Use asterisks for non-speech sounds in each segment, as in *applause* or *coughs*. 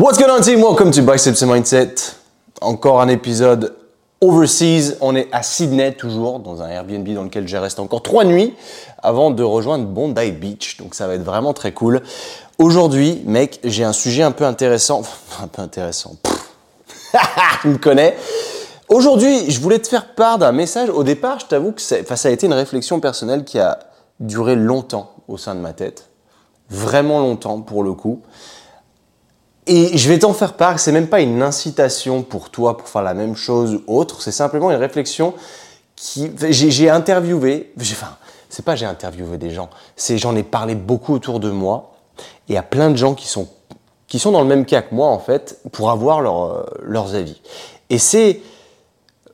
What's going on team? Welcome to Biceps and Mindset. Encore un épisode overseas. On est à Sydney toujours, dans un Airbnb dans lequel je reste encore trois nuits avant de rejoindre Bondi Beach. Donc ça va être vraiment très cool. Aujourd'hui, mec, j'ai un sujet un peu intéressant. un peu intéressant. *laughs* tu me connais. Aujourd'hui, je voulais te faire part d'un message. Au départ, je t'avoue que ça a été une réflexion personnelle qui a duré longtemps au sein de ma tête. Vraiment longtemps pour le coup. Et je vais t'en faire part, c'est même pas une incitation pour toi pour faire la même chose ou autre, c'est simplement une réflexion qui. J'ai interviewé, enfin, c'est pas j'ai interviewé des gens, c'est j'en ai parlé beaucoup autour de moi, et a plein de gens qui sont, qui sont dans le même cas que moi en fait, pour avoir leur, leurs avis. Et c'est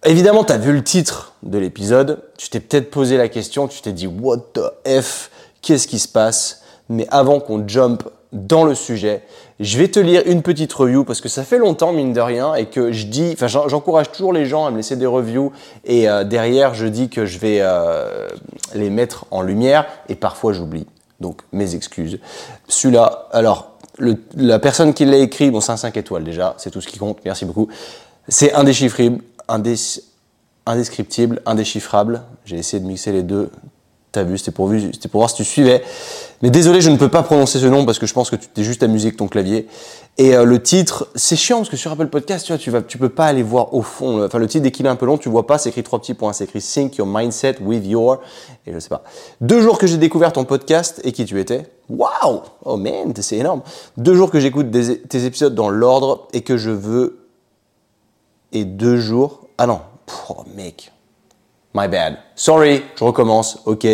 Évidemment, tu as vu le titre de l'épisode, tu t'es peut-être posé la question, tu t'es dit What the F Qu'est-ce qui se passe? Mais avant qu'on jump dans le sujet, je vais te lire une petite review parce que ça fait longtemps, mine de rien, et que je dis, enfin, j'encourage toujours les gens à me laisser des reviews et euh, derrière, je dis que je vais euh, les mettre en lumière et parfois j'oublie. Donc, mes excuses. Celui-là, alors, la personne qui l'a écrit, bon, c'est un 5 étoiles déjà, c'est tout ce qui compte, merci beaucoup. C'est indéchiffrable, indescriptible, indéchiffrable. J'ai essayé de mixer les deux. T'as vu, c'était pour, voir si tu suivais. Mais désolé, je ne peux pas prononcer ce nom parce que je pense que tu t'es juste amusé avec ton clavier. Et euh, le titre, c'est chiant parce que sur Apple Podcast, tu vois, tu vas, peux pas aller voir au fond. Enfin, le titre, dès qu'il est un peu long, tu vois pas, c'est écrit trois petits points. C'est écrit Sync Your Mindset with Your. Et je sais pas. Deux jours que j'ai découvert ton podcast et qui tu étais. Waouh! Oh man, c'est énorme. Deux jours que j'écoute tes épisodes dans l'ordre et que je veux. Et deux jours ah non, oh, mec. My bad. Sorry, je recommence. Ok.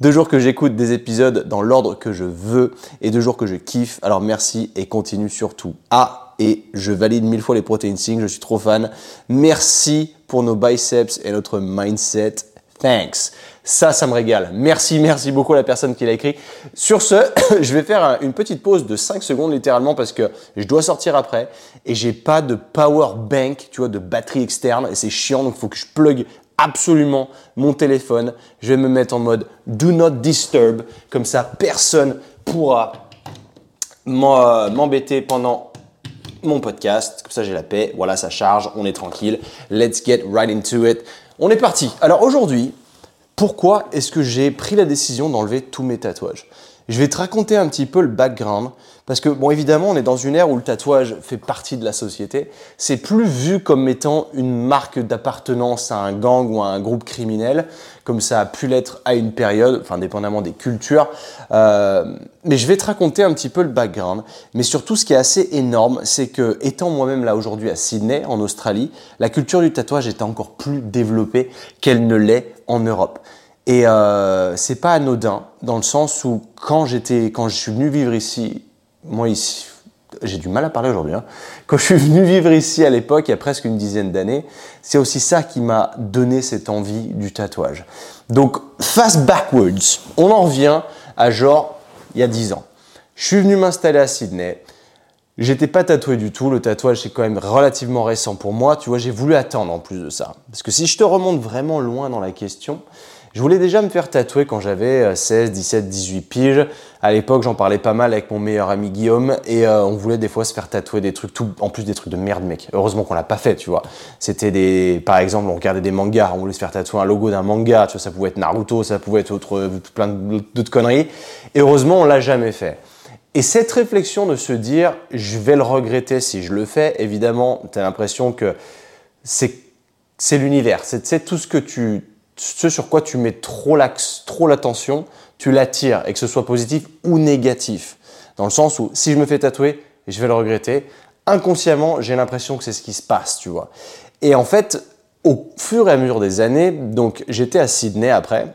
Deux jours que j'écoute des épisodes dans l'ordre que je veux et deux jours que je kiffe. Alors merci et continue surtout. Ah, et je valide mille fois les protéines sync. Je suis trop fan. Merci pour nos biceps et notre mindset. Thanks. Ça, ça me régale. Merci, merci beaucoup à la personne qui l'a écrit. Sur ce, *coughs* je vais faire une petite pause de 5 secondes littéralement parce que je dois sortir après et j'ai pas de power bank, tu vois, de batterie externe et c'est chiant donc il faut que je plug absolument mon téléphone. Je vais me mettre en mode do not disturb comme ça personne pourra m'embêter pendant mon podcast. Comme ça j'ai la paix. Voilà, ça charge, on est tranquille. Let's get right into it. On est parti. Alors aujourd'hui, pourquoi est-ce que j'ai pris la décision d'enlever tous mes tatouages? Je vais te raconter un petit peu le background, parce que bon évidemment on est dans une ère où le tatouage fait partie de la société, c'est plus vu comme étant une marque d'appartenance à un gang ou à un groupe criminel, comme ça a pu l'être à une période, enfin dépendamment des cultures, euh, mais je vais te raconter un petit peu le background, mais surtout ce qui est assez énorme, c'est que étant moi-même là aujourd'hui à Sydney, en Australie, la culture du tatouage est encore plus développée qu'elle ne l'est en Europe. Et euh, c'est pas anodin dans le sens où quand j'étais, quand je suis venu vivre ici, moi ici, j'ai du mal à parler aujourd'hui. Hein. Quand je suis venu vivre ici à l'époque, il y a presque une dizaine d'années, c'est aussi ça qui m'a donné cette envie du tatouage. Donc fast backwards, on en revient à genre il y a dix ans. Je suis venu m'installer à Sydney. J'étais pas tatoué du tout, le tatouage c'est quand même relativement récent pour moi, tu vois, j'ai voulu attendre en plus de ça. Parce que si je te remonte vraiment loin dans la question, je voulais déjà me faire tatouer quand j'avais 16, 17, 18 piges. À l'époque, j'en parlais pas mal avec mon meilleur ami Guillaume et euh, on voulait des fois se faire tatouer des trucs, tout, en plus des trucs de merde, mec. Heureusement qu'on l'a pas fait, tu vois. C'était des, par exemple, on regardait des mangas, on voulait se faire tatouer un logo d'un manga, tu vois, ça pouvait être Naruto, ça pouvait être autre, plein d'autres conneries. Et heureusement, on l'a jamais fait. Et cette réflexion de se dire, je vais le regretter si je le fais, évidemment, tu as l'impression que c'est l'univers, c'est tout ce que tu ce sur quoi tu mets trop l'attention, tu l'attires, et que ce soit positif ou négatif. Dans le sens où si je me fais tatouer, je vais le regretter. Inconsciemment, j'ai l'impression que c'est ce qui se passe, tu vois. Et en fait, au fur et à mesure des années, donc j'étais à Sydney après.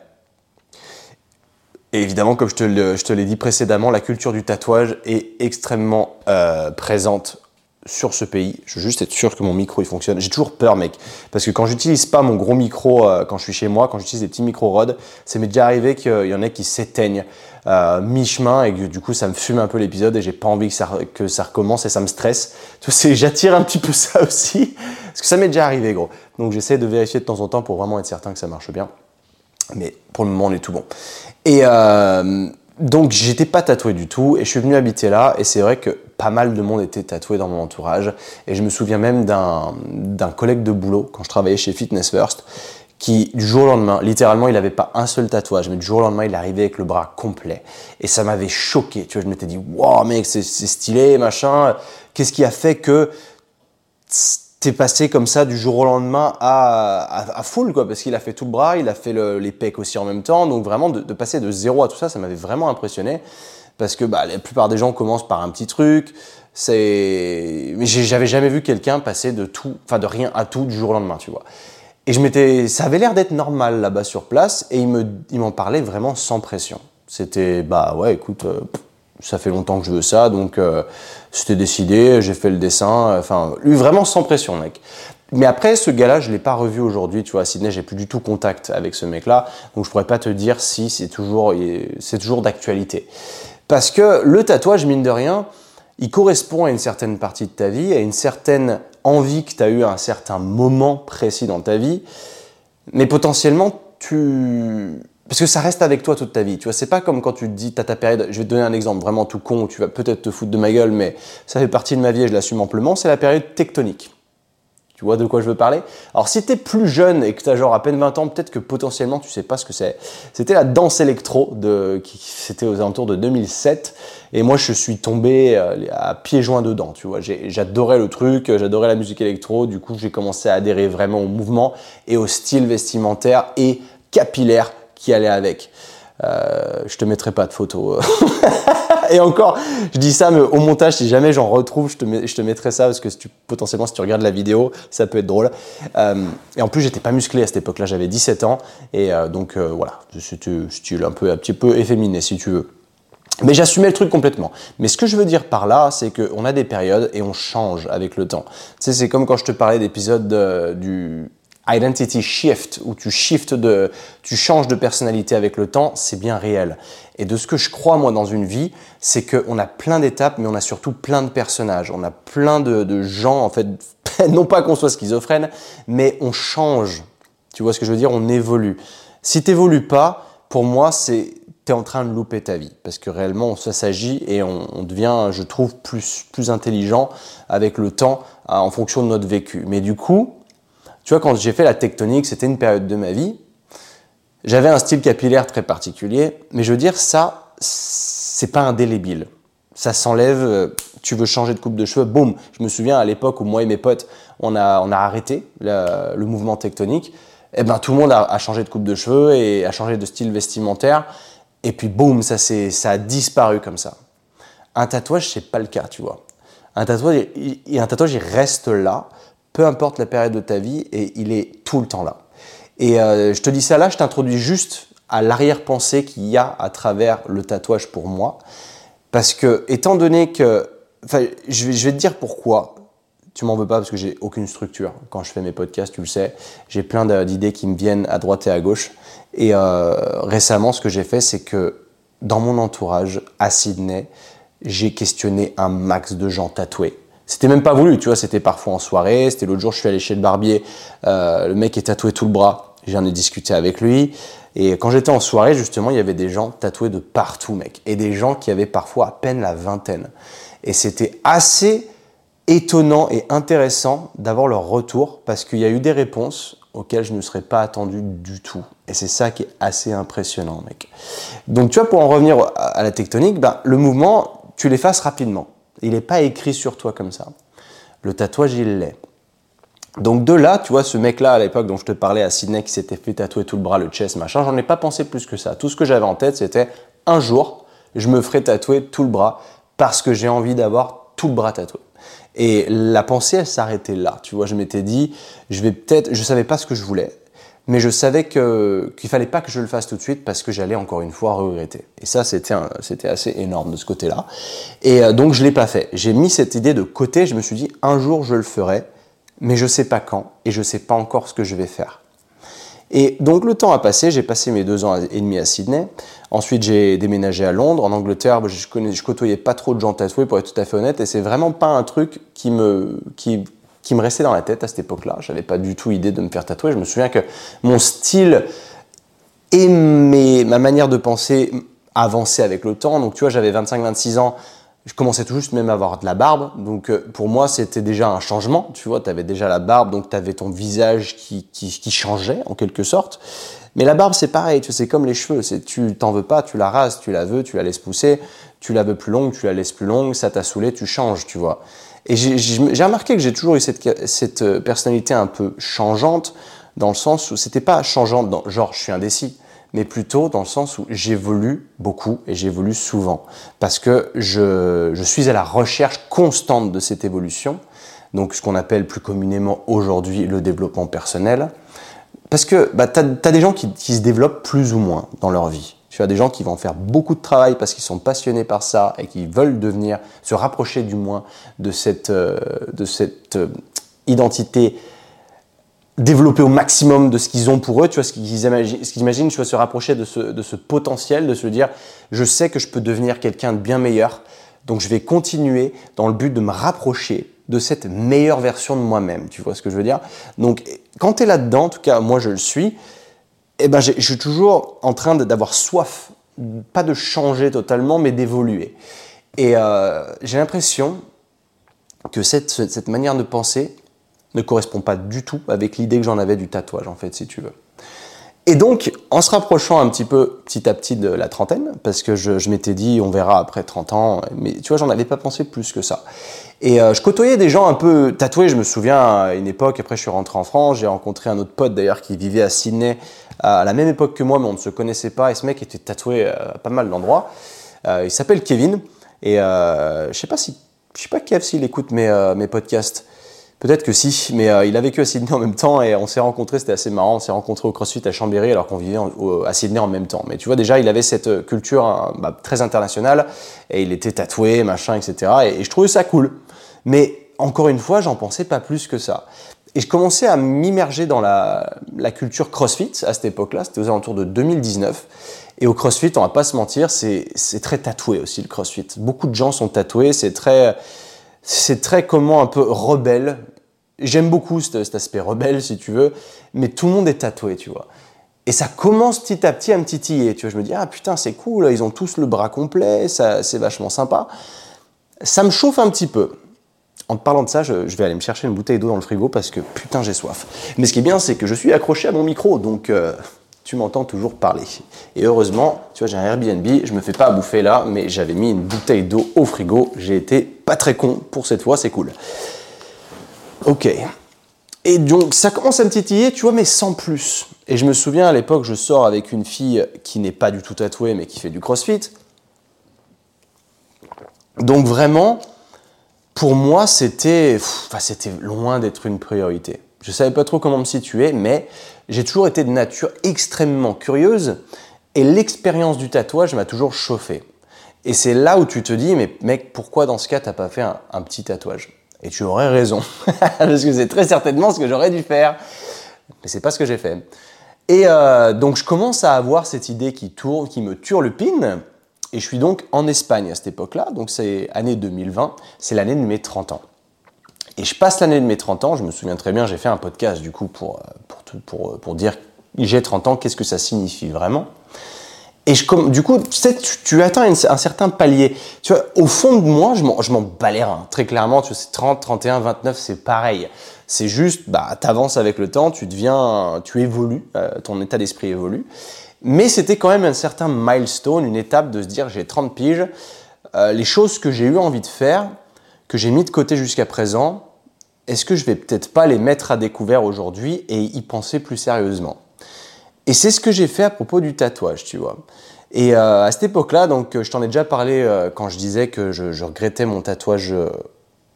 Et évidemment, comme je te l'ai dit précédemment, la culture du tatouage est extrêmement euh, présente sur ce pays. Je veux juste être sûr que mon micro il fonctionne. J'ai toujours peur, mec, parce que quand j'utilise pas mon gros micro euh, quand je suis chez moi, quand j'utilise des petits micros Rode, ça m'est déjà arrivé qu'il y en ait qui s'éteignent euh, mi-chemin et que du coup ça me fume un peu l'épisode et j'ai pas envie que ça, recommence et ça me stresse. *laughs* J'attire un petit peu ça aussi, parce que ça m'est déjà arrivé, gros. Donc j'essaie de vérifier de temps en temps pour vraiment être certain que ça marche bien. Mais pour le moment, on est tout bon. Et euh, donc j'étais pas tatoué du tout et je suis venu habiter là et c'est vrai que pas mal de monde était tatoué dans mon entourage. Et je me souviens même d'un collègue de boulot, quand je travaillais chez Fitness First, qui, du jour au lendemain, littéralement, il n'avait pas un seul tatouage, mais du jour au lendemain, il arrivait avec le bras complet. Et ça m'avait choqué. Tu vois, je m'étais dit, wow, mec, c'est stylé, machin. Qu'est-ce qui a fait que t'es passé comme ça du jour au lendemain à, à, full, quoi, parce qu'il a fait tout le bras, il a fait les pecs aussi en même temps. Donc vraiment, de, passer de zéro à tout ça, ça m'avait vraiment impressionné. Parce que bah, la plupart des gens commencent par un petit truc. C'est, mais j'avais jamais vu quelqu'un passer de tout, enfin de rien à tout du jour au lendemain, tu vois. Et je m'étais, ça avait l'air d'être normal là-bas sur place, et il me, il m'en parlait vraiment sans pression. C'était, bah ouais, écoute, euh, ça fait longtemps que je veux ça, donc euh, c'était décidé, j'ai fait le dessin, enfin, lui vraiment sans pression, mec. Mais après, ce gars-là, je l'ai pas revu aujourd'hui, tu vois, à Sydney, j'ai plus du tout contact avec ce mec-là, donc je pourrais pas te dire si c'est toujours, c'est toujours d'actualité. Parce que le tatouage, mine de rien, il correspond à une certaine partie de ta vie, à une certaine envie que tu as eu à un certain moment précis dans ta vie, mais potentiellement, tu parce que ça reste avec toi toute ta vie. Tu vois, c'est pas comme quand tu te dis, t'as ta période. Je vais te donner un exemple vraiment tout con tu vas peut-être te foutre de ma gueule, mais ça fait partie de ma vie et je l'assume amplement. C'est la période tectonique. Tu vois de quoi je veux parler Alors, si tu es plus jeune et que tu as genre à peine 20 ans, peut-être que potentiellement tu sais pas ce que c'est. C'était la danse électro, de, qui, c'était aux alentours de 2007. Et moi, je suis tombé euh, à pieds joints dedans. Tu vois, j'adorais le truc, j'adorais la musique électro. Du coup, j'ai commencé à adhérer vraiment au mouvement et au style vestimentaire et capillaire qui allait avec. Euh, je te mettrai pas de photos. *laughs* *laughs* et encore, je dis ça, mais au montage, si jamais j'en retrouve, je te, je te mettrai ça parce que potentiellement, si tu regardes la vidéo, ça peut être drôle. Euh, et en plus, j'étais pas musclé à cette époque-là, j'avais 17 ans. Et euh, donc, euh, voilà, c'était style un, peu, un petit peu efféminé, si tu veux. Mais j'assumais le truc complètement. Mais ce que je veux dire par là, c'est qu'on a des périodes et on change avec le temps. Tu sais, c'est comme quand je te parlais d'épisode du identity shift, où tu shifts de, tu changes de personnalité avec le temps, c'est bien réel. Et de ce que je crois moi dans une vie, c'est qu'on a plein d'étapes, mais on a surtout plein de personnages. On a plein de, gens, en fait, *laughs* non pas qu'on soit schizophrène, mais on change. Tu vois ce que je veux dire? On évolue. Si tu n'évolues pas, pour moi, c'est tu es en train de louper ta vie. Parce que réellement, ça s'agit et on, on, devient, je trouve, plus, plus intelligent avec le temps en fonction de notre vécu. Mais du coup, tu vois, quand j'ai fait la tectonique, c'était une période de ma vie. J'avais un style capillaire très particulier, mais je veux dire, ça, c'est pas indélébile. Ça s'enlève, euh, tu veux changer de coupe de cheveux, boum. Je me souviens à l'époque où moi et mes potes, on a, on a arrêté le, mouvement tectonique. Eh ben, tout le monde a, changé de coupe de cheveux et a changé de style vestimentaire. Et puis, boum, ça, ça a disparu comme ça. Un tatouage, c'est pas le cas, tu vois. Un tatouage, un tatouage, il reste là peu importe la période de ta vie, et il est tout le temps là. Et euh, je te dis ça là, je t'introduis juste à l'arrière-pensée qu'il y a à travers le tatouage pour moi. Parce que, étant donné que. Enfin, je vais, te dire pourquoi. Tu m'en veux pas parce que j'ai aucune structure. Quand je fais mes podcasts, tu le sais, j'ai plein d'idées qui me viennent à droite et à gauche. Et euh, récemment, ce que j'ai fait, c'est que dans mon entourage, à Sydney, j'ai questionné un max de gens tatoués c'était même pas voulu, tu vois, c'était parfois en soirée, c'était l'autre jour, je suis allé chez le barbier, euh, le mec est tatoué tout le bras, j'en ai discuté avec lui, et quand j'étais en soirée, justement, il y avait des gens tatoués de partout, mec, et des gens qui avaient parfois à peine la vingtaine. Et c'était assez étonnant et intéressant d'avoir leur retour, parce qu'il y a eu des réponses auxquelles je ne serais pas attendu du tout. Et c'est ça qui est assez impressionnant, mec. Donc, tu vois, pour en revenir à la tectonique, ben, le mouvement, tu l'effaces rapidement. Il n'est pas écrit sur toi comme ça. Le tatouage, il l'est. Donc de là, tu vois, ce mec-là à l'époque dont je te parlais à Sydney qui s'était fait tatouer tout le bras, le chest, machin, j'en ai pas pensé plus que ça. Tout ce que j'avais en tête, c'était un jour, je me ferai tatouer tout le bras parce que j'ai envie d'avoir tout le bras tatoué. Et la pensée, elle s'arrêtait là. Tu vois, je m'étais dit, je vais peut-être, je savais pas ce que je voulais mais je savais qu'il fallait pas que je le fasse tout de suite parce que j'allais encore une fois regretter. Et ça, c'était c'était assez énorme de ce côté-là. Et euh, donc je l'ai pas fait. J'ai mis cette idée de côté. Je me suis dit un jour je le ferai, mais je sais pas quand et je sais pas encore ce que je vais faire. Et donc le temps a passé. J'ai passé mes deux ans et demi à Sydney. Ensuite, j'ai déménagé à Londres. En Angleterre, je, connais, je côtoyais pas trop de gens tatoués pour être tout à fait honnête. Et c'est vraiment pas un truc qui me qui qui me restait dans la tête à cette époque-là. Je n'avais pas du tout idée de me faire tatouer. Je me souviens que mon style et ma manière de penser avançaient avec le temps. Donc tu vois, j'avais 25-26 ans. je commençais tout juste même à avoir de la barbe. Donc euh, pour moi, c'était déjà un changement. Tu vois, tu avais déjà la barbe, donc tu avais ton visage qui, qui, qui, changeait en quelque sorte. Mais la barbe, c'est pareil, tu sais, c'est comme les cheveux. C'est, tu t'en veux pas, tu la rases, tu la veux, tu la laisses pousser. Tu la veux plus longue, tu la laisses plus longue, ça t'a saoulé, tu changes, tu vois. Et j'ai remarqué que j'ai toujours eu cette, cette euh, personnalité un peu changeante, dans le sens où c'était pas changeante dans genre je suis indécis mais plutôt dans le sens où j'évolue beaucoup et j'évolue souvent. Parce que je, je, suis à la recherche constante de cette évolution, donc ce qu'on appelle plus communément aujourd'hui le développement personnel. Parce que bah, tu as, des gens qui, qui, se développent plus ou moins dans leur vie. Tu as des gens qui vont faire beaucoup de travail parce qu'ils sont passionnés par ça et qui veulent devenir, se rapprocher du moins de cette, euh, euh, identité développer au maximum de ce qu'ils ont pour eux, tu vois, ce qu'ils imaginent, ce qu'ils imaginent, tu vois, se rapprocher de ce, de ce potentiel, de se dire, je sais que je peux devenir quelqu'un de bien meilleur, donc je vais continuer dans le but de me rapprocher de cette meilleure version de moi-même, tu vois ce que je veux dire? Donc, quand tu es là-dedans, en tout cas, moi je le suis, eh ben, je suis toujours en train d'avoir soif, pas de changer totalement, mais d'évoluer. Et euh, j'ai l'impression que cette, cette manière de penser, ne correspond pas du tout avec l'idée que j'en avais du tatouage, en fait, si tu veux. Et donc, en se rapprochant un petit peu petit à petit de la trentaine, parce que je, m'étais dit, on verra après 30 ans, mais tu vois, j'en avais pas pensé plus que ça. Et euh, je côtoyais des gens un peu tatoués, je me souviens à une époque, après je suis rentré en France, j'ai rencontré un autre pote d'ailleurs qui vivait à Sydney à la même époque que moi, mais on ne se connaissait pas, et ce mec était tatoué à pas mal d'endroits. Euh, il s'appelle Kevin, et euh, je sais pas si, je sais pas Kev s'il écoute mes, mes podcasts. Peut-être que si, mais euh, il a vécu à Sydney en même temps et on s'est rencontrés, c'était assez marrant, on s'est rencontrés au CrossFit à Chambéry alors qu'on vivait à Sydney en même temps. Mais tu vois, déjà, il avait cette euh, culture hein, bah, très internationale et il était tatoué, machin, etc. Et, je trouvais ça cool. Mais encore une fois, j'en pensais pas plus que ça. Et je commençais à m'immerger dans la, culture CrossFit à cette époque-là, c'était aux alentours de 2019. Et au CrossFit, on va pas se mentir, c'est très tatoué aussi le CrossFit. Beaucoup de gens sont tatoués, c'est très c'est très comment un peu rebelle. J'aime beaucoup cet, aspect rebelle, si tu veux, mais tout le monde est tatoué, tu vois. Et ça commence petit à petit à me titiller, tu vois. Je me dis, ah putain, c'est cool, ils ont tous le bras complet, c'est vachement sympa. Ça me chauffe un petit peu. En parlant de ça, je, vais aller me chercher une bouteille d'eau dans le frigo parce que putain, j'ai soif. Mais ce qui est bien, c'est que je suis accroché à mon micro, donc euh, tu m'entends toujours parler. Et heureusement, tu vois, j'ai un Airbnb, je me fais pas bouffer là, mais j'avais mis une bouteille d'eau au frigo. J'ai été pas très con pour cette fois, c'est cool. Ok. Et donc, ça commence à me titiller, tu vois, mais sans plus. Et je me souviens à l'époque, je sors avec une fille qui n'est pas du tout tatouée, mais qui fait du crossfit. Donc, vraiment, pour moi, c'était, enfin, loin d'être une priorité. Je savais pas trop comment me situer, mais j'ai toujours été de nature extrêmement curieuse et l'expérience du tatouage m'a toujours chauffé. Et c'est là où tu te dis, mais mec, pourquoi dans ce cas t'as pas fait un, petit tatouage? Et tu aurais raison, *laughs* parce que c'est très certainement ce que j'aurais dû faire, mais c'est pas ce que j'ai fait. Et euh, donc je commence à avoir cette idée qui tourne, qui me turlupine, et je suis donc en Espagne à cette époque-là, donc c'est année 2020, c'est l'année de mes 30 ans. Et je passe l'année de mes 30 ans, je me souviens très bien, j'ai fait un podcast du coup pour, euh, pour, pour, dire j'ai 30 ans, qu'est-ce que ça signifie vraiment? Et je, du coup, tu, atteins un certain palier. Tu vois, au fond de moi, je m'en bats les reins. Très clairement, tu c'est 30, 31, 29, c'est pareil. C'est juste, bah, t'avances avec le temps, tu deviens, tu évolues, euh, ton état d'esprit évolue. Mais c'était quand même un certain milestone, une étape de se dire, j'ai 30 piges, euh, les choses que j'ai eu envie de faire, que j'ai mis de côté jusqu'à présent, est-ce que je vais peut-être pas les mettre à découvert aujourd'hui et y penser plus sérieusement? Et c'est ce que j'ai fait à propos du tatouage, tu vois. Et euh, à cette époque-là, donc je t'en ai déjà parlé euh, quand je disais que je, regrettais mon tatouage euh,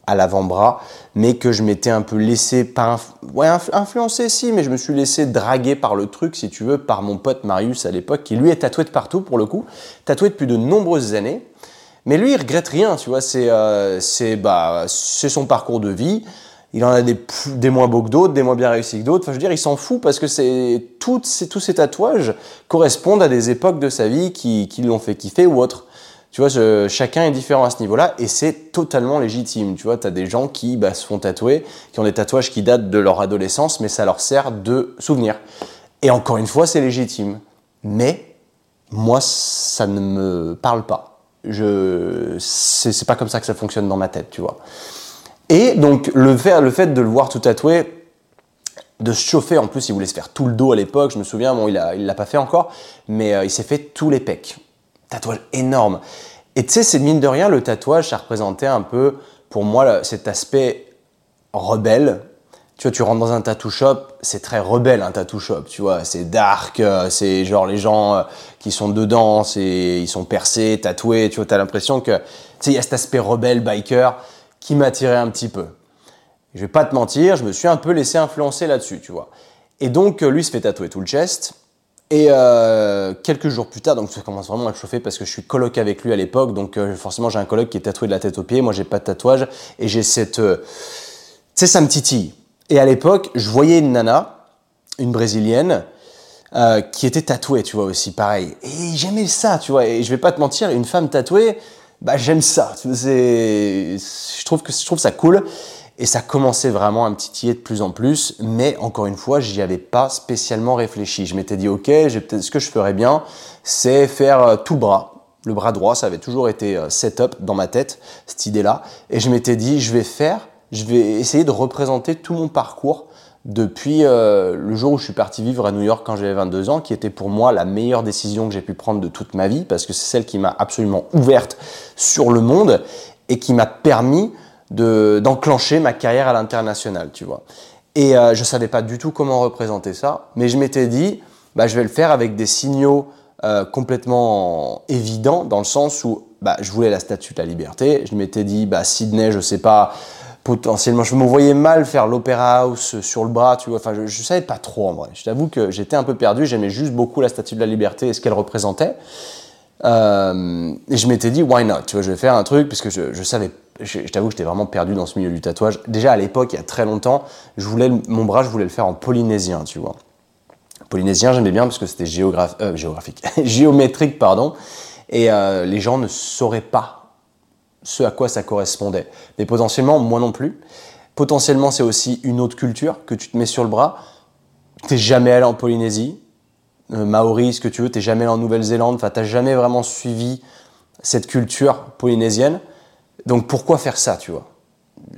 à l'avant-bras, mais que je m'étais un peu laissé, pas ouais, influencé si, mais je me suis laissé draguer par le truc, si tu veux, par mon pote Marius à l'époque, qui lui est tatoué de partout pour le coup, tatoué depuis de nombreuses années. Mais lui, il regrette rien, tu vois, c'est bah, son parcours de vie il en a des, des moins beaux que d'autres, des moins bien réussis que d'autres. Enfin, je veux dire, il s'en fout parce que ces, tous ces tatouages correspondent à des époques de sa vie qui, qui l'ont fait kiffer ou autre. Tu vois, chacun est différent à ce niveau-là et c'est totalement légitime. Tu vois, tu as des gens qui bah, se font tatouer, qui ont des tatouages qui datent de leur adolescence, mais ça leur sert de souvenir. Et encore une fois, c'est légitime. Mais moi, ça ne me parle pas. Je, c'est pas comme ça que ça fonctionne dans ma tête, tu vois. Et donc le fait, de le voir tout tatoué, de se chauffer, en plus il voulait se faire tout le dos à l'époque, je me souviens, bon il il l'a pas fait encore, mais euh, il s'est fait tous les pecs. Tatouage énorme. Et tu sais, c'est mine de rien, le tatouage, ça représentait un peu, pour moi, cet aspect rebelle. Tu vois, tu rentres dans un tattoo shop, c'est très rebelle un tattoo shop, tu vois, c'est dark, euh, c'est genre les gens euh, qui sont dedans, c'est ils sont percés, tatoués, tu vois, t'as l'impression que, tu sais, il y a cet aspect rebelle, biker, qui m'attirait un petit peu. Je vais pas te mentir, je me suis un peu laissé influencer là-dessus, tu vois. Et donc, euh, lui se fait tatouer tout le chest. Et euh, quelques jours plus tard, donc ça commence vraiment à chauffer parce que je suis coloc avec lui à l'époque, donc euh, forcément j'ai un coloc qui est tatoué de la tête aux pieds, moi j'ai pas de tatouage et j'ai cette, tu sais ça me titille. Et à l'époque, je voyais une nana, une brésilienne, qui était tatouée, tu vois aussi, pareil. Et j'aimais ça, tu vois. Et je vais pas te mentir, une femme tatouée, bah j'aime ça. Je trouve que je trouve ça cool. Et ça commençait vraiment à me titiller de plus en plus, mais encore une fois, j'y avais pas spécialement réfléchi. Je m'étais dit, ok, ce que je ferais bien, c'est faire euh, tout bras. Le bras droit, ça avait toujours été euh, set-up dans ma tête, cette idée-là. Et je m'étais dit, je vais faire, je vais essayer de représenter tout mon parcours depuis euh, le jour où je suis parti vivre à New York quand j'avais 22 ans, qui était pour moi la meilleure décision que j'ai pu prendre de toute ma vie, parce que c'est celle qui m'a absolument ouverte sur le monde et qui m'a permis d'enclencher ma carrière à l'international, tu vois. Et euh, je savais pas du tout comment représenter ça, mais je m'étais dit, bah, je vais le faire avec des signaux euh, complètement évidents, dans le sens où bah, je voulais la statue de la liberté. Je m'étais dit, bah, Sydney, je sais pas, potentiellement, je me voyais mal faire l'Opéra House sur le bras, tu vois. Enfin, je, ne savais pas trop en vrai. Je t'avoue que j'étais un peu perdu. J'aimais juste beaucoup la Statue de la Liberté et ce qu'elle représentait. Euh, et je m'étais dit, why not? Tu vois, je vais faire un truc puisque je, je savais. Je, t'avoue que j'étais vraiment perdu dans ce milieu du tatouage. Déjà à l'époque, il y a très longtemps, je voulais mon bras, je voulais le faire en polynésien, tu vois. Polynésien, j'aimais bien parce que c'était euh, géographique, *laughs* géométrique, pardon. Et euh, les gens ne sauraient pas ce à quoi ça correspondait. Mais potentiellement, moi non plus. Potentiellement, c'est aussi une autre culture que tu te mets sur le bras. T'es jamais allé en Polynésie, euh, Maori, ce que tu veux, t'es jamais allé en Nouvelle-Zélande, enfin, t'as jamais vraiment suivi cette culture polynésienne. Donc pourquoi faire ça, tu vois?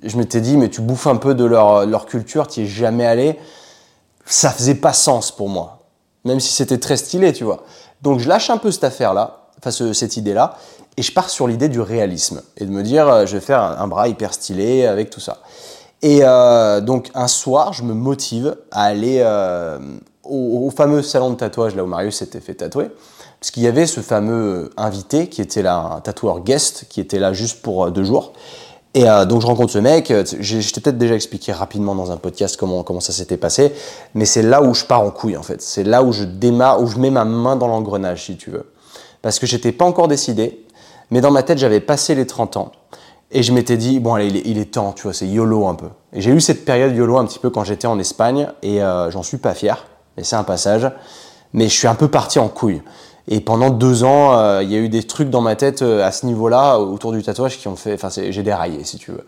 Je m'étais dit, mais tu bouffes un peu de leur, culture, tu es jamais allé. Ça faisait pas sens pour moi, même si c'était très stylé, tu vois. Donc je lâche un peu cette affaire-là, enfin cette idée-là, et je pars sur l'idée du réalisme et de me dire, euh, je vais faire un, bras hyper stylé avec tout ça. Et euh, donc un soir, je me motive à aller euh, au, fameux salon de tatouage là où Marius s'était fait tatouer, parce qu'il y avait ce fameux invité qui était là, un tatoueur guest, qui était là juste pour deux jours. Et donc je rencontre ce mec, je t'ai peut-être déjà expliqué rapidement dans un podcast comment, comment ça s'était passé, mais c'est là où je pars en couille en fait. C'est là où je démarre, où je mets ma main dans l'engrenage si tu veux. Parce que j'étais pas encore décidé, mais dans ma tête, j'avais passé les 30 ans. Et je m'étais dit, bon, allez, il est, temps, tu vois, c'est YOLO un peu. Et j'ai eu cette période YOLO un petit peu quand j'étais en Espagne, et euh, j'en suis pas fier, mais c'est un passage. Mais je suis un peu parti en couille. Et pendant deux ans, euh, il y a eu des trucs dans ma tête euh, à ce niveau-là, autour du tatouage, qui ont fait. Enfin, j'ai déraillé, si tu veux.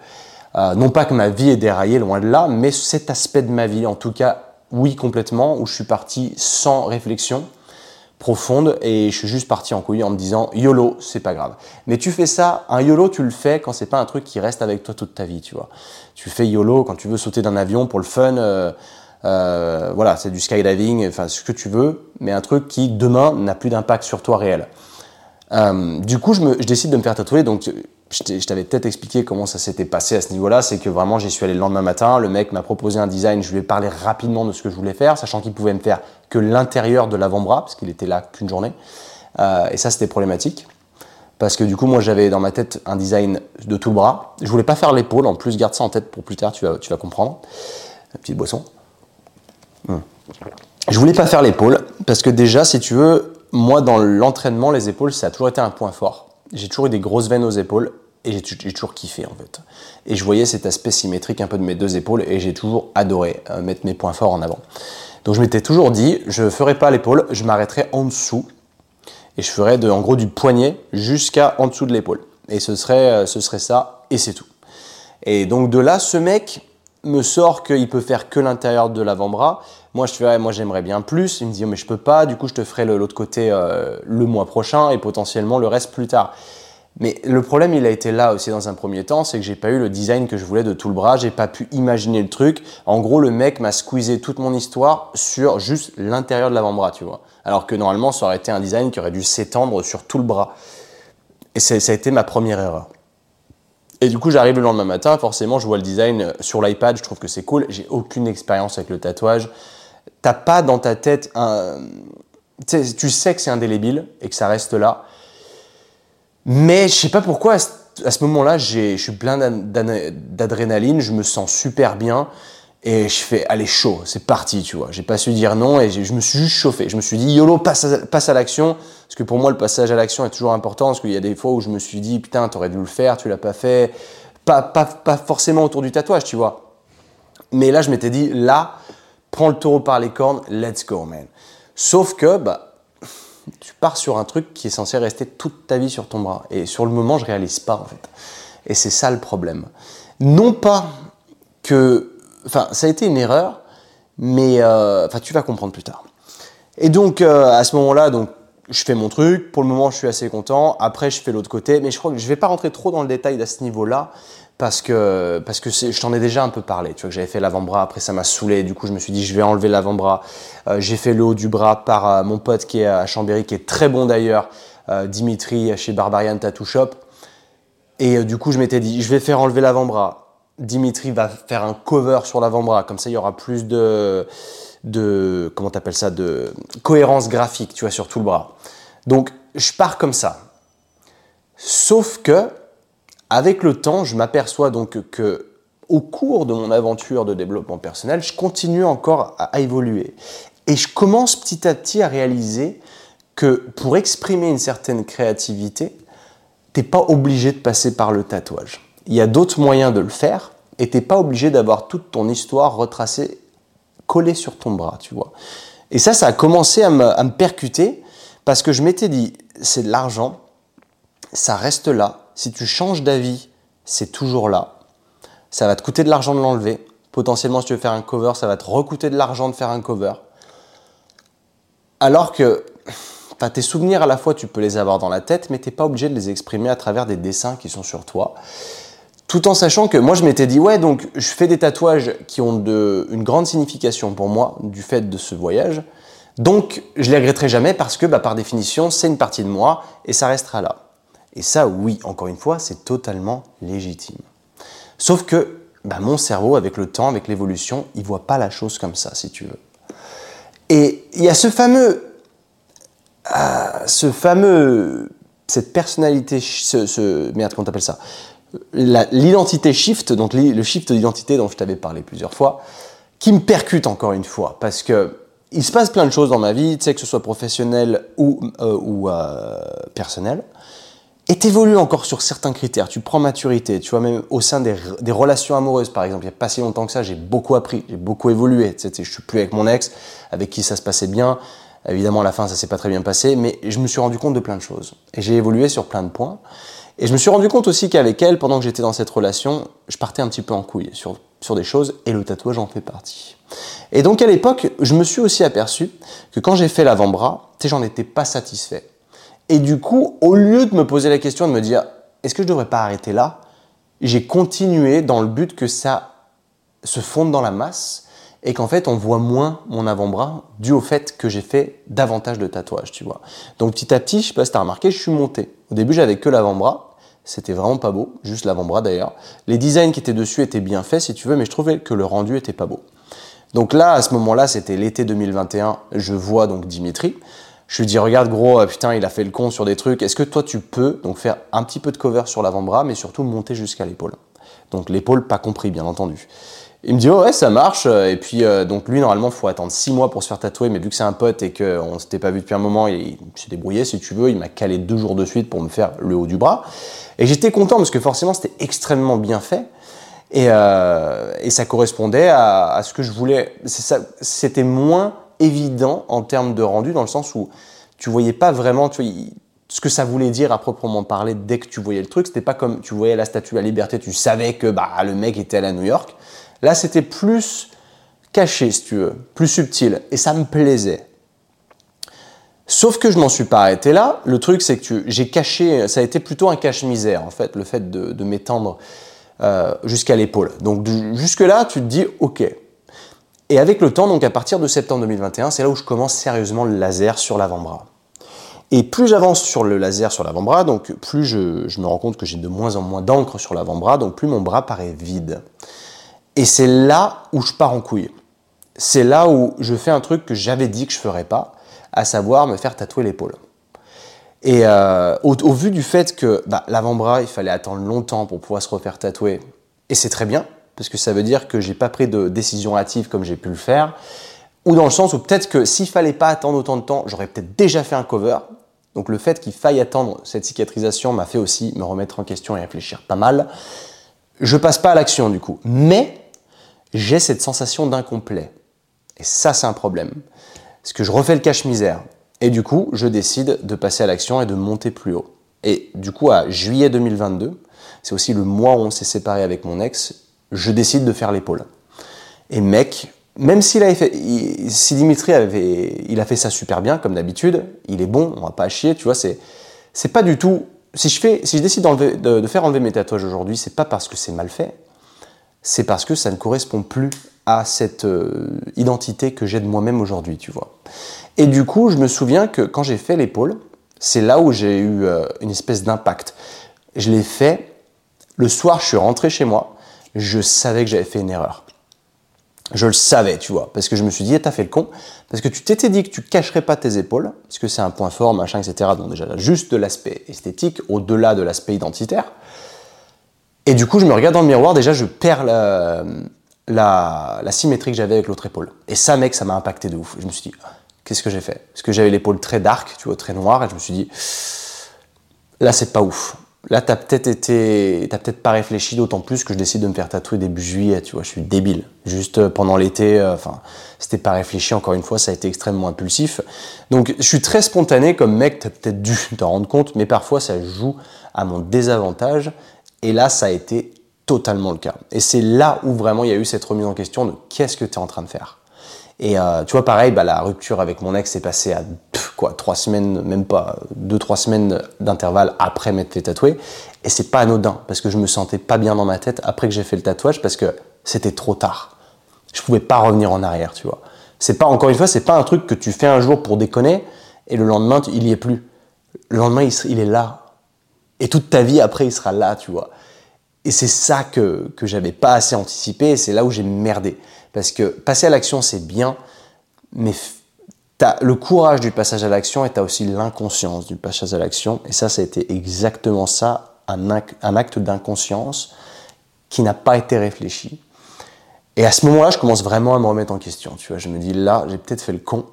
non pas que ma vie est déraillée, loin de là, mais cet aspect de ma vie, en tout cas, oui, complètement, où je suis parti sans réflexion profonde et je suis juste parti en couille en me disant YOLO, c'est pas grave. Mais tu fais ça, un YOLO, tu le fais quand c'est pas un truc qui reste avec toi toute ta vie, tu vois. Tu fais YOLO quand tu veux sauter d'un avion pour le fun, euh, voilà, c'est du skydiving, enfin ce que tu veux, mais un truc qui demain n'a plus d'impact sur toi réel. Euh, du coup, je décide de me faire tatouer, donc je t'avais peut-être expliqué comment ça s'était passé à ce niveau-là, c'est que vraiment j'y suis allé le lendemain matin, le mec m'a proposé un design, je lui ai parlé rapidement de ce que je voulais faire, sachant qu'il pouvait me faire que l'intérieur de l'avant-bras, parce qu'il était là qu'une journée, euh, et ça c'était problématique, parce que du coup moi j'avais dans ma tête un design de tout le bras, je voulais pas faire l'épaule, en plus garde ça en tête pour plus tard, tu vas, tu vas comprendre, la petite boisson. Je voulais pas faire l'épaule, parce que déjà si tu veux, moi dans l'entraînement, les épaules ça a toujours été un point fort j'ai toujours eu des grosses veines aux épaules et j'ai toujours kiffé en fait. Et je voyais cet aspect symétrique un peu de mes deux épaules et j'ai toujours adoré euh, mettre mes points forts en avant. Donc je m'étais toujours dit, je ne ferai pas l'épaule, je m'arrêterai en dessous et je ferai en gros du poignet jusqu'à en dessous de l'épaule. Et ce serait, euh, ce serait ça et c'est tout. Et donc de là, ce mec me sort qu'il peut faire que l'intérieur de l'avant-bras. Moi, je fais, moi j'aimerais bien plus. Il me dit, oh, mais je peux pas. Du coup, je te ferai l'autre côté euh, le mois prochain et potentiellement le reste plus tard. Mais le problème, il a été là aussi dans un premier temps, c'est que j'ai pas eu le design que je voulais de tout le bras, j'ai pas pu imaginer le truc. En gros, le mec m'a squeezé toute mon histoire sur juste l'intérieur de l'avant-bras, tu vois. Alors que normalement, ça aurait été un design qui aurait dû s'étendre sur tout le bras. Et ça a été ma première erreur. Et du coup, j'arrive le lendemain matin, forcément, je vois le design sur l'iPad, je trouve que c'est cool. J'ai aucune expérience avec le tatouage. T'as pas dans ta tête un. Tu sais que c'est indélébile et que ça reste là. Mais je sais pas pourquoi, à ce moment-là, je suis plein d'adrénaline, je me sens super bien. Et je fais, allez, chaud, c'est parti, tu vois. J'ai pas su dire non et je me suis juste chauffé. Je me suis dit, YOLO, passe à, passe à l'action. Parce que pour moi, le passage à l'action est toujours important. Parce qu'il y a des fois où je me suis dit, putain, t'aurais dû le faire, tu l'as pas fait. Pas, pas, pas forcément autour du tatouage, tu vois. Mais là, je m'étais dit, là, prends le taureau par les cornes, let's go, man. Sauf que, bah, tu pars sur un truc qui est censé rester toute ta vie sur ton bras. Et sur le moment, je réalise pas, en fait. Et c'est ça le problème. Non pas que Enfin, ça a été une erreur, mais euh, enfin, tu vas comprendre plus tard. Et donc, euh, à ce moment-là, donc, je fais mon truc. Pour le moment, je suis assez content. Après, je fais l'autre côté. Mais je crois que je ne vais pas rentrer trop dans le détail à ce niveau-là parce que, parce que je t'en ai déjà un peu parlé. Tu vois que j'avais fait l'avant-bras. Après, ça m'a saoulé. Du coup, je me suis dit, je vais enlever l'avant-bras. Euh, j'ai fait le haut du bras par mon pote qui est à Chambéry, qui est très bon d'ailleurs, Dimitri, chez Barbarian Tattoo Shop. Et du coup, je m'étais dit, je vais faire enlever l'avant-bras Dimitri va faire un cover sur l'avant-bras, comme ça il y aura plus de, de comment t'appelles ça, de cohérence graphique, tu vois, sur tout le bras. Donc je pars comme ça. Sauf que, avec le temps, je m'aperçois donc que au cours de mon aventure de développement personnel, je continue encore à évoluer. Et je commence petit à petit à réaliser que pour exprimer une certaine créativité, t'es pas obligé de passer par le tatouage il y a d'autres moyens de le faire et t'es pas obligé d'avoir toute ton histoire retracée, collée sur ton bras, tu vois. Et ça, ça a commencé à me, percuter parce que je m'étais dit, c'est de l'argent, ça reste là. Si tu changes d'avis, c'est toujours là. Ça va te coûter de l'argent de l'enlever. Potentiellement, si tu veux faire un cover, ça va te recoûter de l'argent de faire un cover. Alors que tes souvenirs, à la fois, tu peux les avoir dans la tête, mais tu n'es pas obligé de les exprimer à travers des dessins qui sont sur toi tout en sachant que moi je m'étais dit ouais donc je fais des tatouages qui ont une grande signification pour moi du fait de ce voyage donc je les regretterai jamais parce que bah, par définition c'est une partie de moi et ça restera là et ça oui encore une fois c'est totalement légitime. Sauf que bah, mon cerveau avec le temps avec l'évolution il voit pas la chose comme ça si tu veux. Et il y a ce fameux euh, ce fameux cette personnalité ce, merde comment t'appelles ça? L'identité shift, donc le shift d'identité dont je t'avais parlé plusieurs fois, qui me percute encore une fois, parce que il se passe plein de choses dans ma vie, tu sais, que ce soit professionnel ou, euh, euh, personnel, et t'évolues encore sur certains critères. Tu prends maturité, tu vois, même au sein des, relations amoureuses, par exemple. Il n'y a pas si longtemps que ça, j'ai beaucoup appris, j'ai beaucoup évolué. Tu sais, je suis plus avec mon ex, avec qui ça se passait bien. Évidemment, à la fin, ça s'est pas très bien passé, mais je me suis rendu compte de plein de choses. Et j'ai évolué sur plein de points. Et je me suis rendu compte aussi qu'avec elle, pendant que j'étais dans cette relation, je partais un petit peu en couille sur, sur des choses, et le tatouage en fait partie. Et donc à l'époque, je me suis aussi aperçu que quand j'ai fait l'avant-bras, j'en étais pas satisfait. Et du coup, au lieu de me poser la question de me dire, est-ce que je devrais pas arrêter là? J'ai continué dans le but que ça se fonde dans la masse et qu'en fait on voit moins mon avant-bras dû au fait que j'ai fait davantage de tatouages, tu vois. Donc petit à petit, je sais pas si as remarqué, je suis monté. Au début, j'avais que l'avant-bras c'était vraiment pas beau, juste l'avant-bras d'ailleurs. Les designs qui étaient dessus étaient bien faits si tu veux, mais je trouvais que le rendu était pas beau. Donc là, à ce moment-là, c'était l'été 2021, je vois donc Dimitri. Je lui dis, regarde gros, euh, putain, il a fait le con sur des trucs. Est-ce que toi, tu peux donc faire un petit peu de cover sur l'avant-bras, mais surtout monter jusqu'à l'épaule? Donc l'épaule, pas compris, bien entendu. Il me dit ouais ça marche. Et puis euh, donc lui normalement il faut attendre 6 mois pour se faire tatouer. Mais vu que c'est un pote et qu'on s'était pas vu depuis un moment il, s'est débrouillé si tu veux. Il m'a calé deux jours de suite pour me faire le haut du bras. Et j'étais content parce que forcément c'était extrêmement bien fait. Et, euh, et ça correspondait à, à, ce que je voulais. C'était moins évident en termes de rendu dans le sens où tu voyais pas vraiment tu ce que ça voulait dire à proprement parler dès que tu voyais le truc c'était pas comme tu voyais la statue à liberté tu savais que bah le mec était à la New York Là, c'était plus caché, si tu veux, plus subtil, et ça me plaisait. Sauf que je m'en suis pas arrêté là. Le truc, c'est que j'ai caché, ça a été plutôt un cache-misère, en fait, le fait de, m'étendre euh, jusqu'à l'épaule. Donc jusque-là, tu te dis, ok. Et avec le temps, donc à partir de septembre 2021, c'est là où je commence sérieusement le laser sur l'avant-bras. Et plus j'avance sur le laser sur l'avant-bras, donc plus je, me rends compte que j'ai de moins en moins d'encre sur l'avant-bras, donc plus mon bras paraît vide. Et c'est là où je pars en couille. C'est là où je fais un truc que j'avais dit que je ferais pas à savoir me faire tatouer l'épaule. Et euh, au, vu du fait que bah, l'avant-bras, il fallait attendre longtemps pour pouvoir se refaire tatouer, et c'est très bien, parce que ça veut dire que j'ai pas pris de décision hâtive comme j'ai pu le faire, ou dans le sens où peut-être que s'il fallait pas attendre autant de temps, j'aurais peut-être déjà fait un cover. Donc le fait qu'il faille attendre cette cicatrisation m'a fait aussi me remettre en question et réfléchir pas mal. Je passe pas à l'action du coup, mais j'ai cette sensation d'incomplet. Et ça, c'est un problème. Parce que je refais le cache-misère. Et du coup, je décide de passer à l'action et de monter plus haut. Et du coup, à juillet 2022, c'est aussi le mois où on s'est séparé avec mon ex, je décide de faire l'épaule. Et mec, même s'il avait fait, si Dimitri avait, il a fait ça super bien, comme d'habitude, il est bon, on va pas chier, tu vois, c'est, c'est pas du tout, si je fais, si je décide de, faire enlever mes tatouages aujourd'hui, c'est pas parce que c'est mal fait, c'est parce que ça ne correspond plus à cette euh, identité que j'ai de moi-même aujourd'hui, tu vois. Et du coup, je me souviens que quand j'ai fait l'épaule, c'est là où j'ai eu euh, une espèce d'impact. Je l'ai fait, le soir, je suis rentré chez moi, je savais que j'avais fait une erreur. Je le savais, tu vois, parce que je me suis dit, eh, t'as fait le con, parce que tu t'étais dit que tu cacherais pas tes épaules, parce que c'est un point fort, machin, etc. Donc déjà, juste de l'aspect esthétique, au-delà de l'aspect identitaire. Et du coup, je me regarde dans le miroir, déjà, je perds la, la, symétrie que j'avais avec l'autre épaule. Et ça, mec, ça m'a impacté de ouf. Je me suis dit, qu'est-ce que j'ai fait? Parce que j'avais l'épaule très dark, tu vois, très noire, et je me suis dit, là, c'est pas ouf. Là, t'as peut-être été, t'as peut-être pas réfléchi, d'autant plus que je décide de me faire tatouer début juillet, tu vois, je suis débile. Juste euh, pendant l'été, euh, enfin, c'était pas réfléchi, encore une fois, ça a été extrêmement impulsif. Donc, je suis très spontané comme mec, t'as peut-être dû *laughs* t'en rendre compte, mais parfois, ça joue à mon désavantage. Et là, ça a été totalement le cas. Et c'est là où vraiment il y a eu cette remise en question de qu'est-ce que tu es en train de faire. Et euh, tu vois, pareil, bah, la rupture avec mon ex s'est passée à quoi, trois semaines, même pas deux, trois semaines d'intervalle après m'être fait tatouer. Et c'est pas anodin parce que je me sentais pas bien dans ma tête après que j'ai fait le tatouage parce que c'était trop tard. Je pouvais pas revenir en arrière, tu vois. C'est pas, encore une fois, c'est pas un truc que tu fais un jour pour déconner et le lendemain, il y est plus. Le lendemain, il, il est là. Et toute ta vie après, il sera là, tu vois. Et c'est ça que, que j'avais pas assez anticipé et c'est là où j'ai merdé. Parce que passer à l'action, c'est bien, mais tu as le courage du passage à l'action et tu as aussi l'inconscience du passage à l'action. Et ça, ça a été exactement ça, un, acte d'inconscience qui n'a pas été réfléchi. Et à ce moment-là, je commence vraiment à me remettre en question. Tu vois, je me dis là, j'ai peut-être fait le con.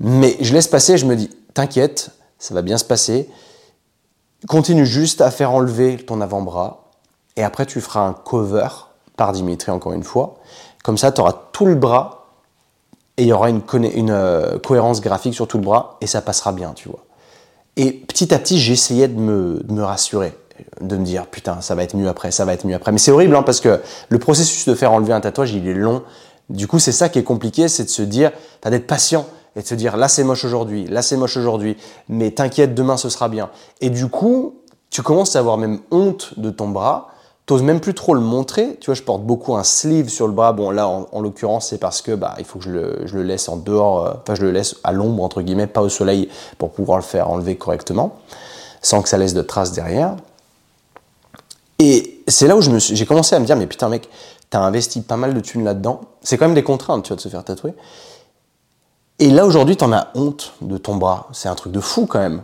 Mais je laisse passer, je me dis, t'inquiète, ça va bien se passer. Continue juste à faire enlever ton avant-bras et après tu feras un cover par Dimitri encore une fois. Comme ça, tu auras tout le bras et il y aura une, euh, cohérence graphique sur tout le bras et ça passera bien, tu vois. Et petit à petit, j'essayais de me, de me rassurer, de me dire putain, ça va être mieux après, ça va être mieux après. Mais c'est horrible hein, parce que le processus de faire enlever un tatouage, il est long. Du coup, c'est ça qui est compliqué, c'est de se dire, d'être patient et de se dire là c'est moche aujourd'hui, là c'est moche aujourd'hui, mais t'inquiète, demain ce sera bien. Et du coup, tu commences à avoir même honte de ton bras T'oses même plus trop le montrer. Tu vois, je porte beaucoup un sleeve sur le bras. Bon, là, en, l'occurrence, c'est parce que bah, il faut que je le, laisse en dehors, euh, enfin, je le laisse à l'ombre, entre guillemets, pas au soleil, pour pouvoir le faire enlever correctement, sans que ça laisse de traces derrière. Et c'est là où j'ai commencé à me dire, mais putain, mec, t'as investi pas mal de thunes là-dedans. C'est quand même des contraintes, tu vois, de se faire tatouer. Et là, aujourd'hui, t'en as honte de ton bras. C'est un truc de fou, quand même.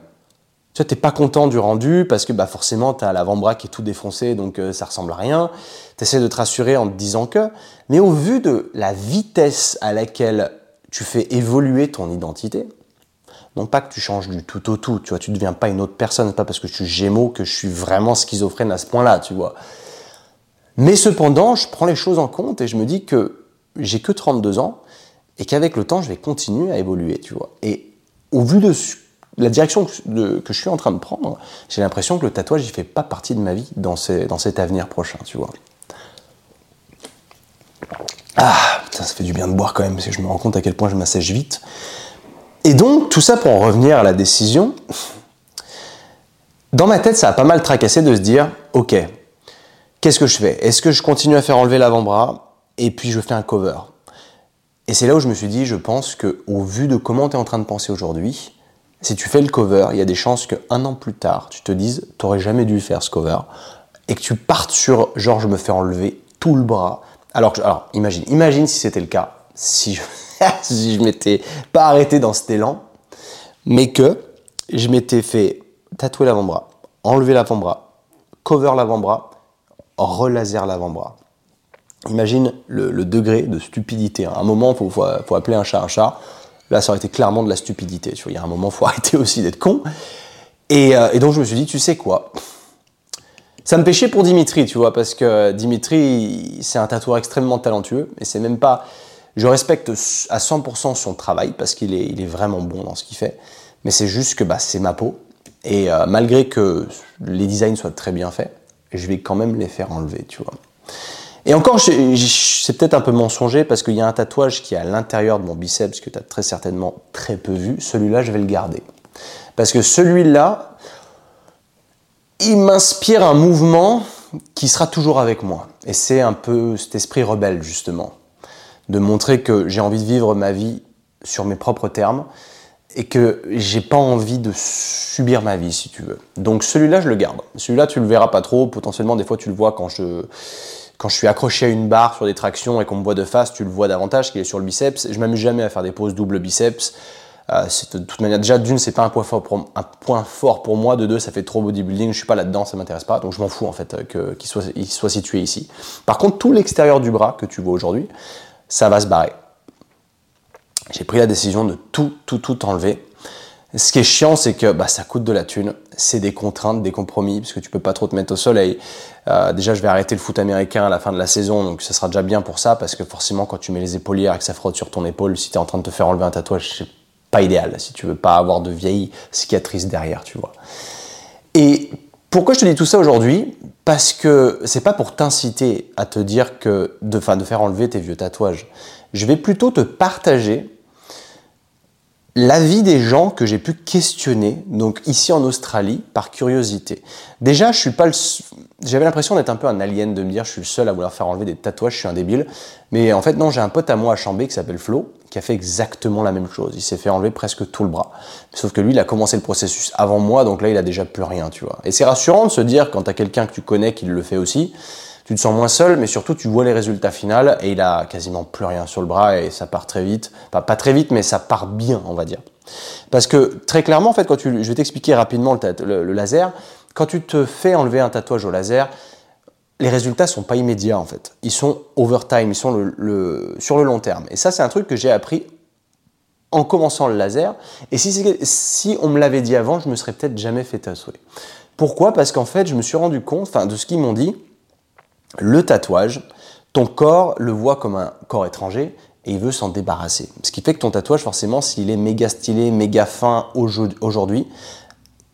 Tu vois, pas content du rendu parce que bah forcément t'as l'avant-bras qui est tout défoncé donc euh, ça ressemble à rien. T'essaies de te rassurer en te disant que, mais au vu de la vitesse à laquelle tu fais évoluer ton identité, non pas que tu changes du tout au tout, tu vois, tu deviens pas une autre personne, pas parce que je suis gémeaux que je suis vraiment schizophrène à ce point-là, tu vois. Mais cependant, je prends les choses en compte et je me dis que j'ai que 32 ans et qu'avec le temps, je vais continuer à évoluer, tu vois. Et au vu de ce la direction que, je suis en train de prendre, j'ai l'impression que le tatouage, il fait pas partie de ma vie dans, cet avenir prochain, tu vois. Ah, ça, ça fait du bien de boire quand même, parce que je me rends compte à quel point je m'assèche vite. Et donc, tout ça pour en revenir à la décision, dans ma tête, ça a pas mal tracassé de se dire, ok, qu'est-ce que je fais? Est-ce que je continue à faire enlever l'avant-bras et puis je fais un cover? Et c'est là où je me suis dit, je pense que au vu de comment tu es en train de penser aujourd'hui, si tu fais le cover, il y a des chances qu'un an plus tard, tu te dises, tu n'aurais jamais dû faire ce cover et que tu partes sur genre je me fais enlever tout le bras. Alors, alors imagine, imagine si c'était le cas, si je, *laughs* si je m'étais pas arrêté dans cet élan, mais que je m'étais fait tatouer l'avant-bras, enlever l'avant-bras, cover l'avant-bras, relaser l'avant-bras. Imagine le, degré de stupidité. À un moment, il faut, appeler un chat un chat. Là, ça aurait été clairement de la stupidité. Tu vois, il y a un moment, faut *laughs* arrêter aussi d'être con. Et, euh, et, donc, je me suis dit, tu sais quoi? Ça me pêchait pour Dimitri, tu vois, parce que Dimitri, c'est un tatoueur extrêmement talentueux, et c'est même pas. Je respecte à 100% son travail, parce qu'il est, il est vraiment bon dans ce qu'il fait, mais c'est juste que bah, c'est ma peau, et euh, malgré que les designs soient très bien faits, je vais quand même les faire enlever, tu vois. Et encore, c'est peut-être un peu mensonger parce qu'il y a un tatouage qui est à l'intérieur de mon biceps que tu as très certainement très peu vu. Celui-là, je vais le garder. Parce que celui-là, il m'inspire un mouvement qui sera toujours avec moi. Et c'est un peu cet esprit rebelle, justement. De montrer que j'ai envie de vivre ma vie sur mes propres termes et que j'ai pas envie de subir ma vie, si tu veux. Donc celui-là, je le garde. Celui-là, tu le verras pas trop. Potentiellement, des fois, tu le vois quand je, quand je suis accroché à une barre sur des tractions et qu'on me voit de face, tu le vois davantage, qu'il est sur le biceps. Je m'amuse jamais à faire des poses double biceps. Euh, de toute manière, déjà d'une, c'est pas un point, fort pour, un point fort pour moi. De deux, ça fait trop bodybuilding. Je suis pas là-dedans, ça m'intéresse pas. Donc je m'en fous en fait euh, qu'il soit, soit situé ici. Par contre, tout l'extérieur du bras que tu vois aujourd'hui, ça va se barrer. J'ai pris la décision de tout, tout, tout enlever. Ce qui est chiant, c'est que bah, ça coûte de la thune, c'est des contraintes, des compromis, parce que tu peux pas trop te mettre au soleil. Euh, déjà, je vais arrêter le foot américain à la fin de la saison, donc ça sera déjà bien pour ça, parce que forcément, quand tu mets les épaulières et que ça frotte sur ton épaule, si tu es en train de te faire enlever un tatouage, c'est pas idéal, si tu veux pas avoir de vieilles cicatrices derrière, tu vois. Et pourquoi je te dis tout ça aujourd'hui? Parce que c'est pas pour t'inciter à te dire que de, de faire enlever tes vieux tatouages. Je vais plutôt te partager l'avis des gens que j'ai pu questionner, donc ici en Australie, par curiosité. Déjà, je suis pas le... J'avais l'impression d'être un peu un alien, de me dire je suis le seul à vouloir faire enlever des tatouages, je suis un débile. Mais en fait, non, j'ai un pote à moi à Chambé qui s'appelle Flo, qui a fait exactement la même chose. Il s'est fait enlever presque tout le bras. Sauf que lui, il a commencé le processus avant moi, donc là, il a déjà plus rien, tu vois. Et c'est rassurant de se dire, quand t'as quelqu'un que tu connais qui le fait aussi, tu te sens moins seul, mais surtout tu vois les résultats finaux et il a quasiment plus rien sur le bras et ça part très vite. Enfin, pas très vite, mais ça part bien, on va dire. Parce que très clairement, en fait, quand je vais t'expliquer rapidement le, laser. Quand tu te fais enlever un tatouage au laser, les résultats sont pas immédiats en fait. Ils sont overtime, ils sont sur le long terme. Et ça, c'est un truc que j'ai appris en commençant le laser. Et si, si on me l'avait dit avant, je me serais peut-être jamais fait tatouer. Pourquoi? Parce qu'en fait, je me suis rendu compte, enfin, de ce qu'ils m'ont dit, le tatouage, ton corps le voit comme un corps étranger et il veut s'en débarrasser. Ce qui fait que ton tatouage, forcément, s'il est méga stylé, méga fin aujourd'hui,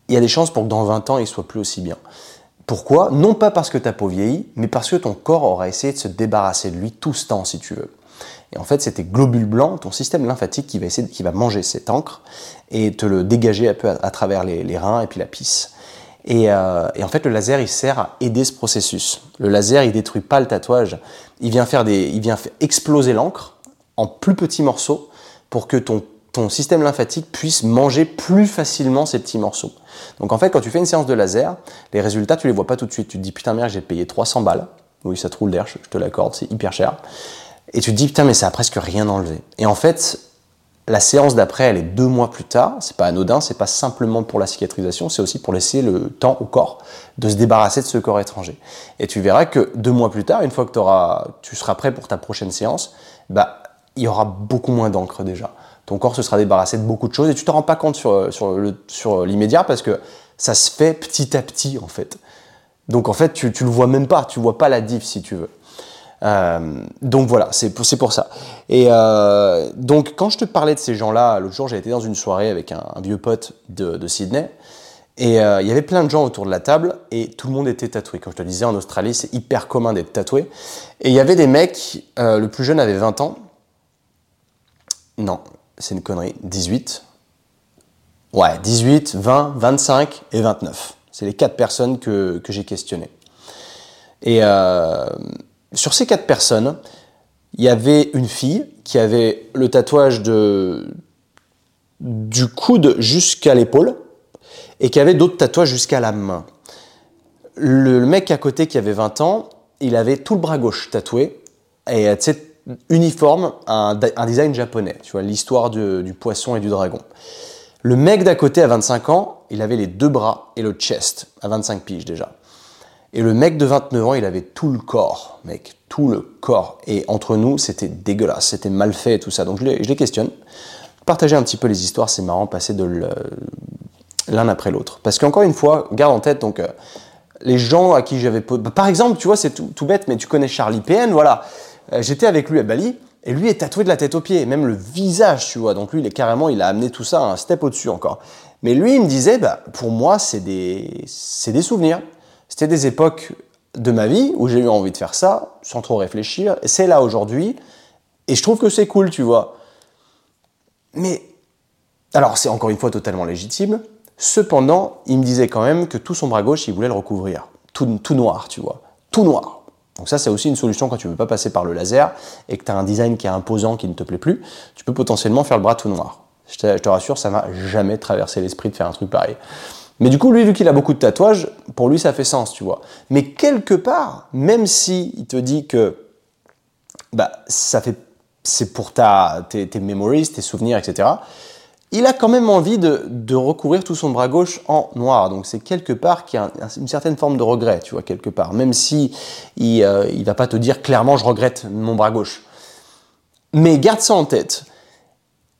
il y a des chances pour que dans 20 ans, il soit plus aussi bien. Pourquoi? Non pas parce que ta peau vieillit, mais parce que ton corps aura essayé de se débarrasser de lui tout ce temps, si tu veux. Et en fait, c'était globules blancs, ton système lymphatique qui va, essayer, qui va manger cette encre et te le dégager un peu à, travers les reins et puis la pisse. Euh, et, en fait, le laser, il sert à aider ce processus. Le laser, il détruit pas le tatouage. Il vient faire des, il vient exploser l'encre en plus petits morceaux pour que ton, ton système lymphatique puisse manger plus facilement ces petits morceaux. Donc en fait, quand tu fais une séance de laser, les résultats, tu les vois pas tout de suite. Tu te dis, putain, merde, j'ai payé 300 balles. Oui, ça te roule d'air, je te l'accorde, c'est hyper cher. Et tu te dis, putain, mais ça a presque rien enlevé. Et en fait, la séance d'après, elle est deux mois plus tard. C'est pas anodin, c'est pas simplement pour la cicatrisation, c'est aussi pour laisser le temps au corps de se débarrasser de ce corps étranger. Et tu verras que deux mois plus tard, une fois que tu seras prêt pour ta prochaine séance, bah, il y aura beaucoup moins d'encre déjà. Ton corps se sera débarrassé de beaucoup de choses et tu te rends pas compte sur, sur l'immédiat parce que ça se fait petit à petit en fait. Donc en fait, tu, tu le vois même pas, tu vois pas la diff si tu veux. Euh, donc voilà, c'est pour, ça. Et euh, donc quand je te parlais de ces gens-là, l'autre jour j'ai été dans une soirée avec un, vieux pote de, Sydney, et euh, il y avait plein de gens autour de la table, et tout le monde était tatoué. Comme je te disais, en Australie, c'est hyper commun d'être tatoué. Et il y avait des mecs, le plus jeune avait 20 ans, non, c'est une connerie, 18, Ouais, 18, 20, 25 et 29. C'est les quatre personnes que, j'ai questionnées. Et sur ces quatre personnes, il y avait une fille qui avait le tatouage de, du coude jusqu'à l'épaule et qui avait d'autres tatouages jusqu'à la main. Le, mec à côté qui avait 20 ans, il avait tout le bras gauche tatoué et uniforme, un, un, design japonais, tu vois, l'histoire du poisson et du dragon. Le mec d'à côté à 25 ans, il avait les deux bras et le chest à 25 piges déjà. Et le mec de 29 ans, il avait tout le corps, mec, tout le corps. Et entre nous, c'était dégueulasse, c'était mal fait et tout ça. Donc je les, questionne. Partager un petit peu les histoires, c'est marrant, passer de l'un après l'autre. Parce qu'encore une fois, garde en tête, donc, euh, les gens à qui j'avais... Bah, par exemple, tu vois, c'est tout, bête, mais tu connais Charlie PN, voilà. Euh, j'étais avec lui à Bali, et lui est tatoué de la tête aux pieds, même le visage, tu vois. Donc lui, il est carrément, il a amené tout ça un step au-dessus encore. Mais lui, il me disait, bah, pour moi, c'est des, c'est des souvenirs. C'était des époques de ma vie où j'ai eu envie de faire ça, sans trop réfléchir. C'est là aujourd'hui, et je trouve que c'est cool, tu vois. Mais, alors c'est encore une fois totalement légitime. Cependant, il me disait quand même que tout son bras gauche, il voulait le recouvrir. Tout, noir, tu vois. Tout noir. Donc ça, c'est aussi une solution quand tu ne veux pas passer par le laser et que tu as un design qui est imposant, qui ne te plaît plus. Tu peux potentiellement faire le bras tout noir. Je te, je te rassure, ça m'a jamais traversé l'esprit de faire un truc pareil. Mais du coup, lui, vu qu'il a beaucoup de tatouages, pour lui, ça fait sens, tu vois. Mais quelque part, même si il te dit que bah, ça fait, c'est pour ta, tes, memories, tes souvenirs, etc., il a quand même envie de, recouvrir tout son bras gauche en noir. Donc c'est quelque part qu'il y a une certaine forme de regret, tu vois, quelque part. Même si il, euh, il va pas te dire clairement je regrette mon bras gauche. Mais garde ça en tête.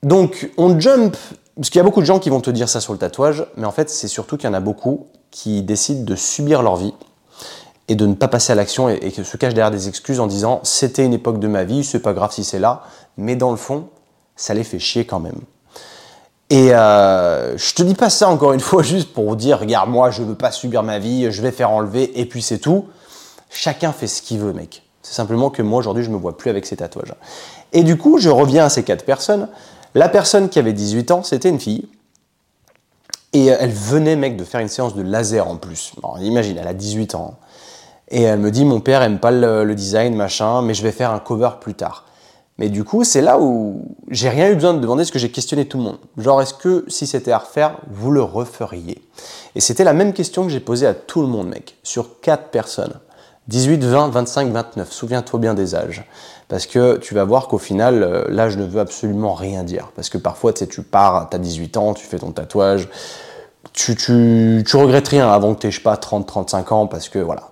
Donc on jump parce qu'il y a beaucoup de gens qui vont te dire ça sur le tatouage, mais en fait, c'est surtout qu'il y en a beaucoup qui décident de subir leur vie et de ne pas passer à l'action et, qui se cachent derrière des excuses en disant c'était une époque de ma vie, c'est pas grave si c'est là, mais dans le fond, ça les fait chier quand même. Et euh, je te dis pas ça encore une *laughs* fois juste pour dire regarde moi je veux pas subir ma vie, je vais faire enlever et puis c'est tout. Chacun fait ce qu'il veut mec. C'est simplement que moi aujourd'hui je me vois plus avec ces tatouages. Et du coup je reviens à ces quatre personnes. La personne qui avait 18 ans, c'était une fille. Et elle venait, mec, de faire une séance de laser en plus. imagine, elle a 18 ans. Et elle me dit, mon père aime pas le, design, machin, mais je vais faire un cover plus tard. Mais du coup, c'est là où j'ai rien eu besoin de demander ce que j'ai questionné tout le monde. Genre, est-ce que si c'était à refaire, vous le referiez? Et c'était la même question que j'ai posée à tout le monde, mec, sur quatre personnes. 18, 20, 25, 29. Souviens-toi bien des âges. Parce que tu vas voir qu'au final, euh, l'âge ne veut absolument rien dire. Parce que parfois, tu sais, tu pars, tu as 18 ans, tu fais ton tatouage, tu, regrettes rien avant que tu je pas, 30, 35 ans, parce que voilà.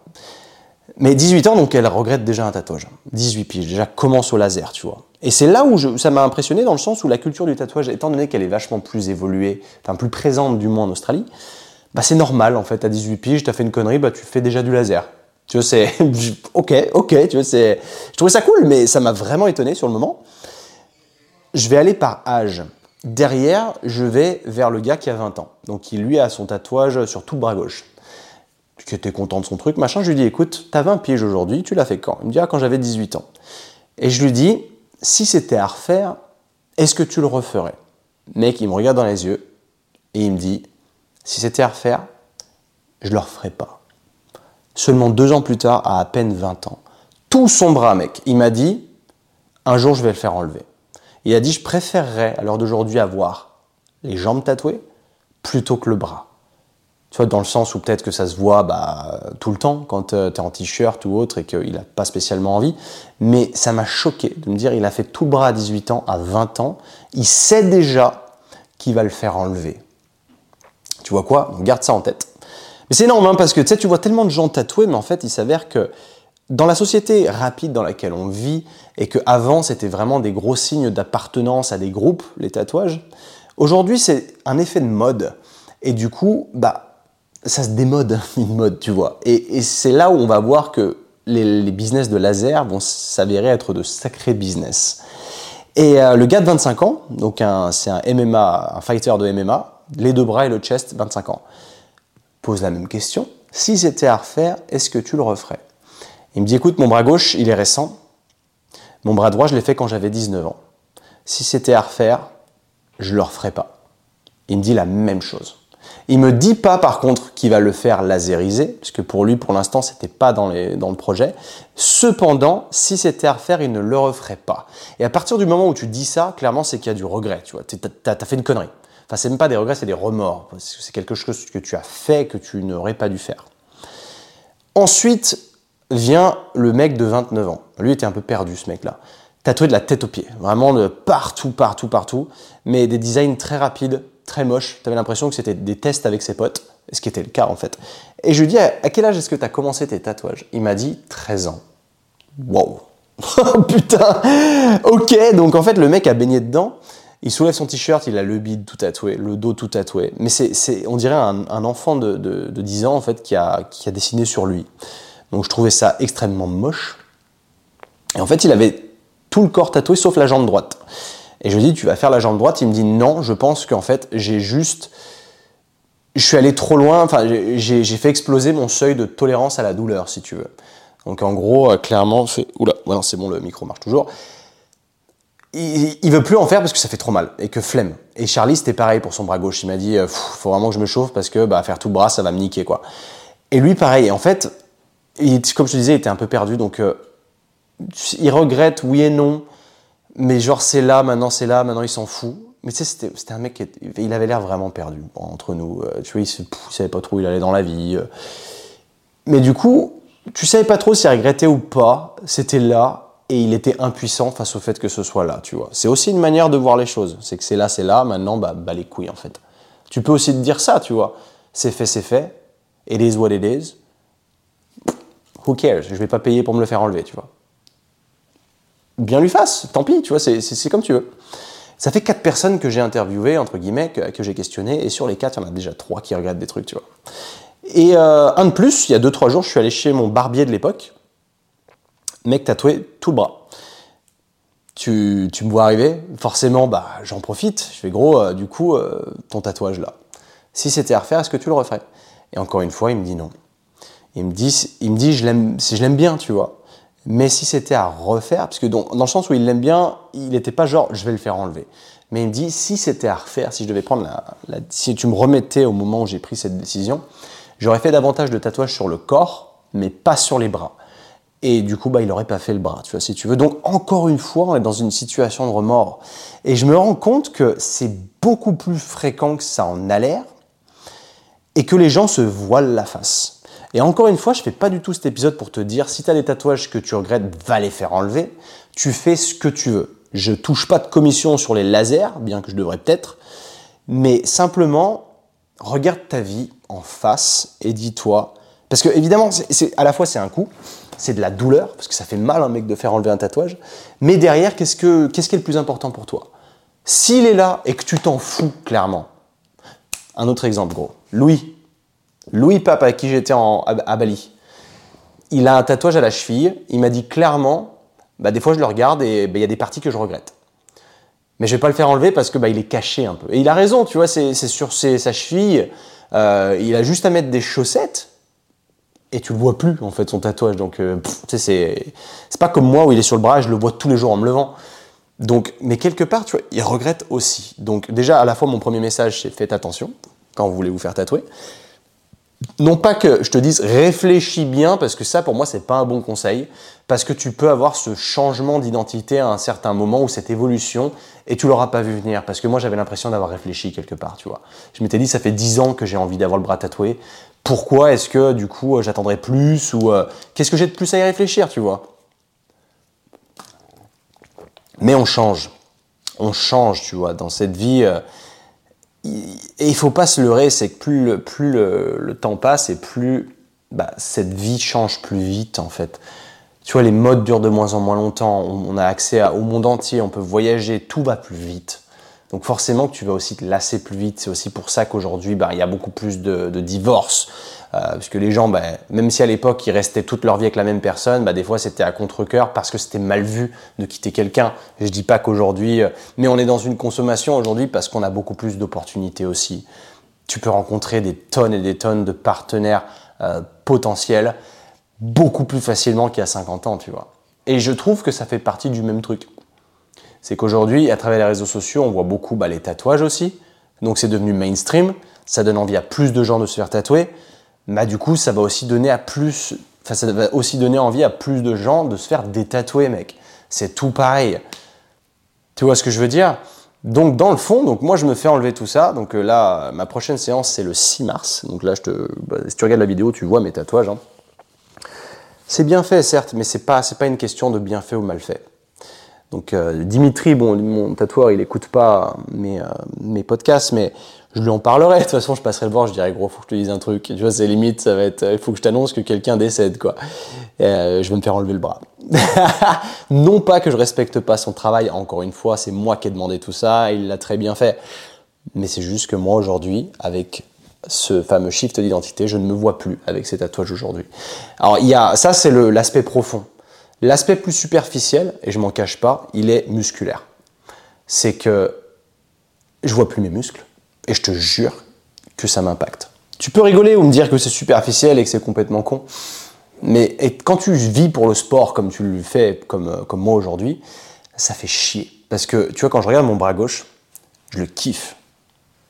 Mais 18 ans, donc elle regrette déjà un tatouage. 18 piges, déjà commence au laser, tu vois. Et c'est là où ça m'a impressionné dans le sens où la culture du tatouage, étant donné qu'elle est vachement plus évoluée, enfin plus présente du moins en Australie, bah c'est normal en fait, à 18 piges, tu as fait une connerie, bah tu fais déjà du laser. Tu vois, c'est *laughs* ok, ok, tu vois, c'est. Je trouvais ça cool, mais ça m'a vraiment étonné sur le moment. Je vais aller par âge. Derrière, je vais vers le gars qui a 20 ans. Donc, qui lui a son tatouage sur tout le bras gauche. Qui était content de son truc, machin. Je lui dis, écoute, t'as 20 pièges aujourd'hui, tu l'as fait quand? Il me dit, ah, quand j'avais 18 ans. Et je lui dis, si c'était à refaire, est-ce que tu le referais? Mec, il me regarde dans les yeux et il me dit, si c'était à refaire, je le referais pas seulement deux ans plus tard, à à peine 20 ans. Tout son bras, mec. Il m'a dit, un jour je vais le faire enlever. Il a dit, je préférerais à l'heure d'aujourd'hui avoir les jambes tatouées plutôt que le bras. Tu vois, dans le sens où peut-être que ça se voit bah, tout le temps quand euh, tu es en t-shirt ou autre et qu'il n'a pas spécialement envie. Mais ça m'a choqué de me dire, il a fait tout le bras à 18 ans, à 20 ans. Il sait déjà qu'il va le faire enlever. Tu vois quoi? Garde ça en tête. Mais c'est énorme, hein, parce que tu sais, tu vois tellement de gens tatoués, mais en fait, il s'avère que dans la société rapide dans laquelle on vit, et qu'avant, c'était vraiment des gros signes d'appartenance à des groupes, les tatouages, aujourd'hui, c'est un effet de mode. Et du coup, bah, ça se démode, *laughs* une mode, tu vois. Et, c'est là où on va voir que les, business de laser vont s'avérer être de sacrés business. Et euh, le gars de 25 ans, donc c'est un MMA, un fighter de MMA, les deux bras et le chest, 25 ans pose la même question. Si c'était à refaire, est-ce que tu le referais? Il me dit écoute, mon bras gauche, il est récent. Mon bras droit, je l'ai fait quand j'avais 19 ans. Si c'était à refaire, je le referais pas. Il me dit la même chose. Il me dit pas par contre qu'il va le faire laseriser, puisque pour lui, pour l'instant, c'était pas dans, dans le projet. Cependant, si c'était à refaire, il ne le referait pas. Et à partir du moment où tu dis ça, clairement, c'est qu'il y a du regret. Tu vois, t'as as fait une connerie. Enfin, c'est même pas des regrets, c'est des remords. C'est quelque chose que tu as fait que tu n'aurais pas dû faire. Ensuite vient le mec de 29 ans. Lui était un peu perdu, ce mec-là. Tatoué de la tête aux pieds, vraiment de partout, partout, partout, mais des designs très rapides, très moche. Tu avais l'impression que c'était des tests avec ses potes, ce qui était le cas en fait. Et je lui dis, à quel âge est-ce que tu as commencé tes tatouages? Il m'a dit 13 ans. Wow oh, *laughs* Putain Ok, donc en fait le mec a baigné dedans. Il soulève son t-shirt, il a le bide tout tatoué, le dos tout tatoué. Mais c'est, on dirait un, enfant de, de, 10 ans en fait qui a, qui a dessiné sur lui. Donc je trouvais ça extrêmement moche. Et en fait, il avait tout le corps tatoué sauf la jambe droite. Et je lui dis, tu vas faire la jambe droite? Il me dit, non, je pense qu'en fait, j'ai juste. Je suis allé trop loin, enfin, j'ai fait exploser mon seuil de tolérance à la douleur, si tu veux. Donc en gros, euh, clairement, c'est. Oula, ouais, c'est bon, le micro marche toujours. Il, il, veut plus en faire parce que ça fait trop mal et que flemme. Et Charlie, c'était pareil pour son bras gauche. Il m'a dit, euh, faut vraiment que je me chauffe parce que bah, faire tout bras, ça va me niquer, quoi. Et lui, pareil. Et en fait, comme je te disais, il était un peu perdu. Donc, euh, il regrette, oui et non mais genre c'est là, maintenant c'est là, maintenant il s'en fout. Mais tu sais, c'était un mec qui il avait l'air vraiment perdu entre nous. Euh, tu vois, il, ne savait pas trop où il allait dans la vie. Mais du coup, tu savais pas trop s'il regrettait ou pas. C'était là et il était impuissant face au fait que ce soit là, tu vois. C'est aussi une manière de voir les choses. C'est que c'est là, c'est là, maintenant, bah, bah les couilles en fait. Tu peux aussi te dire ça, tu vois. C'est fait, c'est fait. It is what it is. Who cares? Je vais pas payer pour me le faire enlever, tu vois bien lui fasse, tant pis, tu vois, c'est comme tu veux. Ça fait quatre personnes que j'ai interviewées, entre guillemets, que, j'ai questionnées, et sur les quatre, il y en a déjà trois qui regardent des trucs, tu vois. Et euh, un de plus, il y a deux, trois jours, je suis allé chez mon barbier de l'époque, mec tatoué tout le bras. Tu, tu, me vois arriver, forcément, bah, j'en profite. Je fais gros, euh, du coup, euh, ton tatouage là. Si c'était à refaire, est-ce que tu le referais? Et encore une fois, il me dit non. Il me dit, il me dit je l'aime bien, tu vois. Mais si c'était à refaire, parce que dans, le sens où il l'aime bien, il n'était pas genre je vais le faire enlever. Mais il me dit si c'était à refaire, si je devais prendre la, si tu me remettais au moment où j'ai pris cette décision, j'aurais fait davantage de tatouages sur le corps, mais pas sur les bras. Et du coup, bah, il n'aurait pas fait le bras, tu vois, si tu veux. Donc, encore une fois, on est dans une situation de remords. Et je me rends compte que c'est beaucoup plus fréquent que ça en a l'air, et que les gens se voilent la face. Et encore une fois, je fais pas du tout cet épisode pour te dire si tu as des tatouages que tu regrettes, va les faire enlever. Tu fais ce que tu veux. Je touche pas de commission sur les lasers, bien que je devrais peut-être, mais simplement regarde ta vie en face et dis-toi parce que évidemment, à la fois c'est un coup, c'est de la douleur parce que ça fait mal un mec de faire enlever un tatouage, mais derrière qu'est-ce que qu'est-ce qui est le plus important pour toi? S'il est là et que tu t'en fous clairement. Un autre exemple gros. Louis, Louis Pape, avec qui j'étais à, Bali, il a un tatouage à la cheville. Il m'a dit clairement, bah, des fois je le regarde et bah, il y a des parties que je regrette. Mais je vais pas le faire enlever parce que bah, il est caché un peu. Et il a raison, tu vois, c'est sur sa cheville. Euh, il a juste à mettre des chaussettes et tu le vois plus en fait son tatouage. Donc euh, sais, c'est pas comme moi où il est sur le bras, je le vois tous les jours en me levant. Donc, mais quelque part, tu vois, il regrette aussi. Donc déjà, à la fois, mon premier message, c'est faites attention quand vous voulez vous faire tatouer non pas que je te dise réfléchis bien, parce que ça pour moi c'est pas un bon conseil, parce que tu peux avoir ce changement d'identité à un certain moment ou cette évolution et tu l'auras pas vu venir. Parce que moi j'avais l'impression d'avoir réfléchi quelque part, tu vois. Je m'étais dit ça fait 10 ans que j'ai envie d'avoir le bras tatoué. Pourquoi est-ce que du coup j'attendrai plus ou euh, qu'est-ce que j'ai de plus à y réfléchir, tu vois? Mais on change, on change, tu vois, dans cette vie. Euh, et il faut pas se leurrer, c'est que plus, le, plus le, temps passe et plus bah, cette vie change plus vite en fait. Tu vois, les modes durent de moins en moins longtemps, on, a accès au monde entier, on peut voyager, tout va plus vite. Donc forcément que tu vas aussi te lasser plus vite. C'est aussi pour ça qu'aujourd'hui, bah, il y a beaucoup plus de, divorces. Euh, parce que les gens, bah, même si à l'époque ils restaient toute leur vie avec la même personne, bah, des fois c'était à contre-coeur parce que c'était mal vu de quitter quelqu'un. Je dis pas qu'aujourd'hui, euh, mais on est dans une consommation aujourd'hui parce qu'on a beaucoup plus d'opportunités aussi. Tu peux rencontrer des tonnes et des tonnes de partenaires euh, potentiels beaucoup plus facilement qu'il y a 50 ans, tu vois. Et je trouve que ça fait partie du même truc. C'est qu'aujourd'hui, à travers les réseaux sociaux, on voit beaucoup bah, les tatouages aussi, Donc c'est devenu mainstream, ça donne envie à plus de gens de se faire tatouer. Bah du coup, ça va aussi donner à plus, enfin ça va aussi donner envie à plus de gens de se faire détatouer, mec. C'est tout pareil. Tu vois ce que je veux dire? Donc dans le fond, donc moi je me fais enlever tout ça. Donc euh, là, ma prochaine séance c'est le 6 mars. Donc là, bah, si tu regardes la vidéo, tu vois mes tatouages. Hein. C'est bien fait, certes, mais c'est pas, c'est pas une question de bien fait ou mal fait. Donc euh, Dimitri, bon, mon tatoueur, il écoute pas mes, euh, mes podcasts, mais je lui en parlerai. *laughs* De toute façon, je passerai le voir, je dirais gros, faut que je te dise un truc. Tu vois, c'est limite, ça va être, il faut que je t'annonce que quelqu'un décède, quoi. je vais me faire enlever le bras. *laughs* non pas que je respecte pas son travail, encore une fois, c'est moi qui ai demandé tout ça, il l'a très bien fait. Mais c'est juste que moi aujourd'hui, avec ce fameux shift d'identité, je ne me vois plus avec ces tatouages aujourd'hui. Alors il y a, ça c'est l'aspect profond. L'aspect plus superficiel, et je m'en cache pas, il est musculaire. C'est que je vois plus mes muscles, et je te jure que ça m'impacte. Tu peux rigoler ou me dire que c'est superficiel et que c'est complètement con. Mais quand tu vis pour le sport comme tu le fais, comme, euh, comme moi aujourd'hui, ça fait chier. Parce que, tu vois, quand je regarde mon bras gauche, je le kiffe.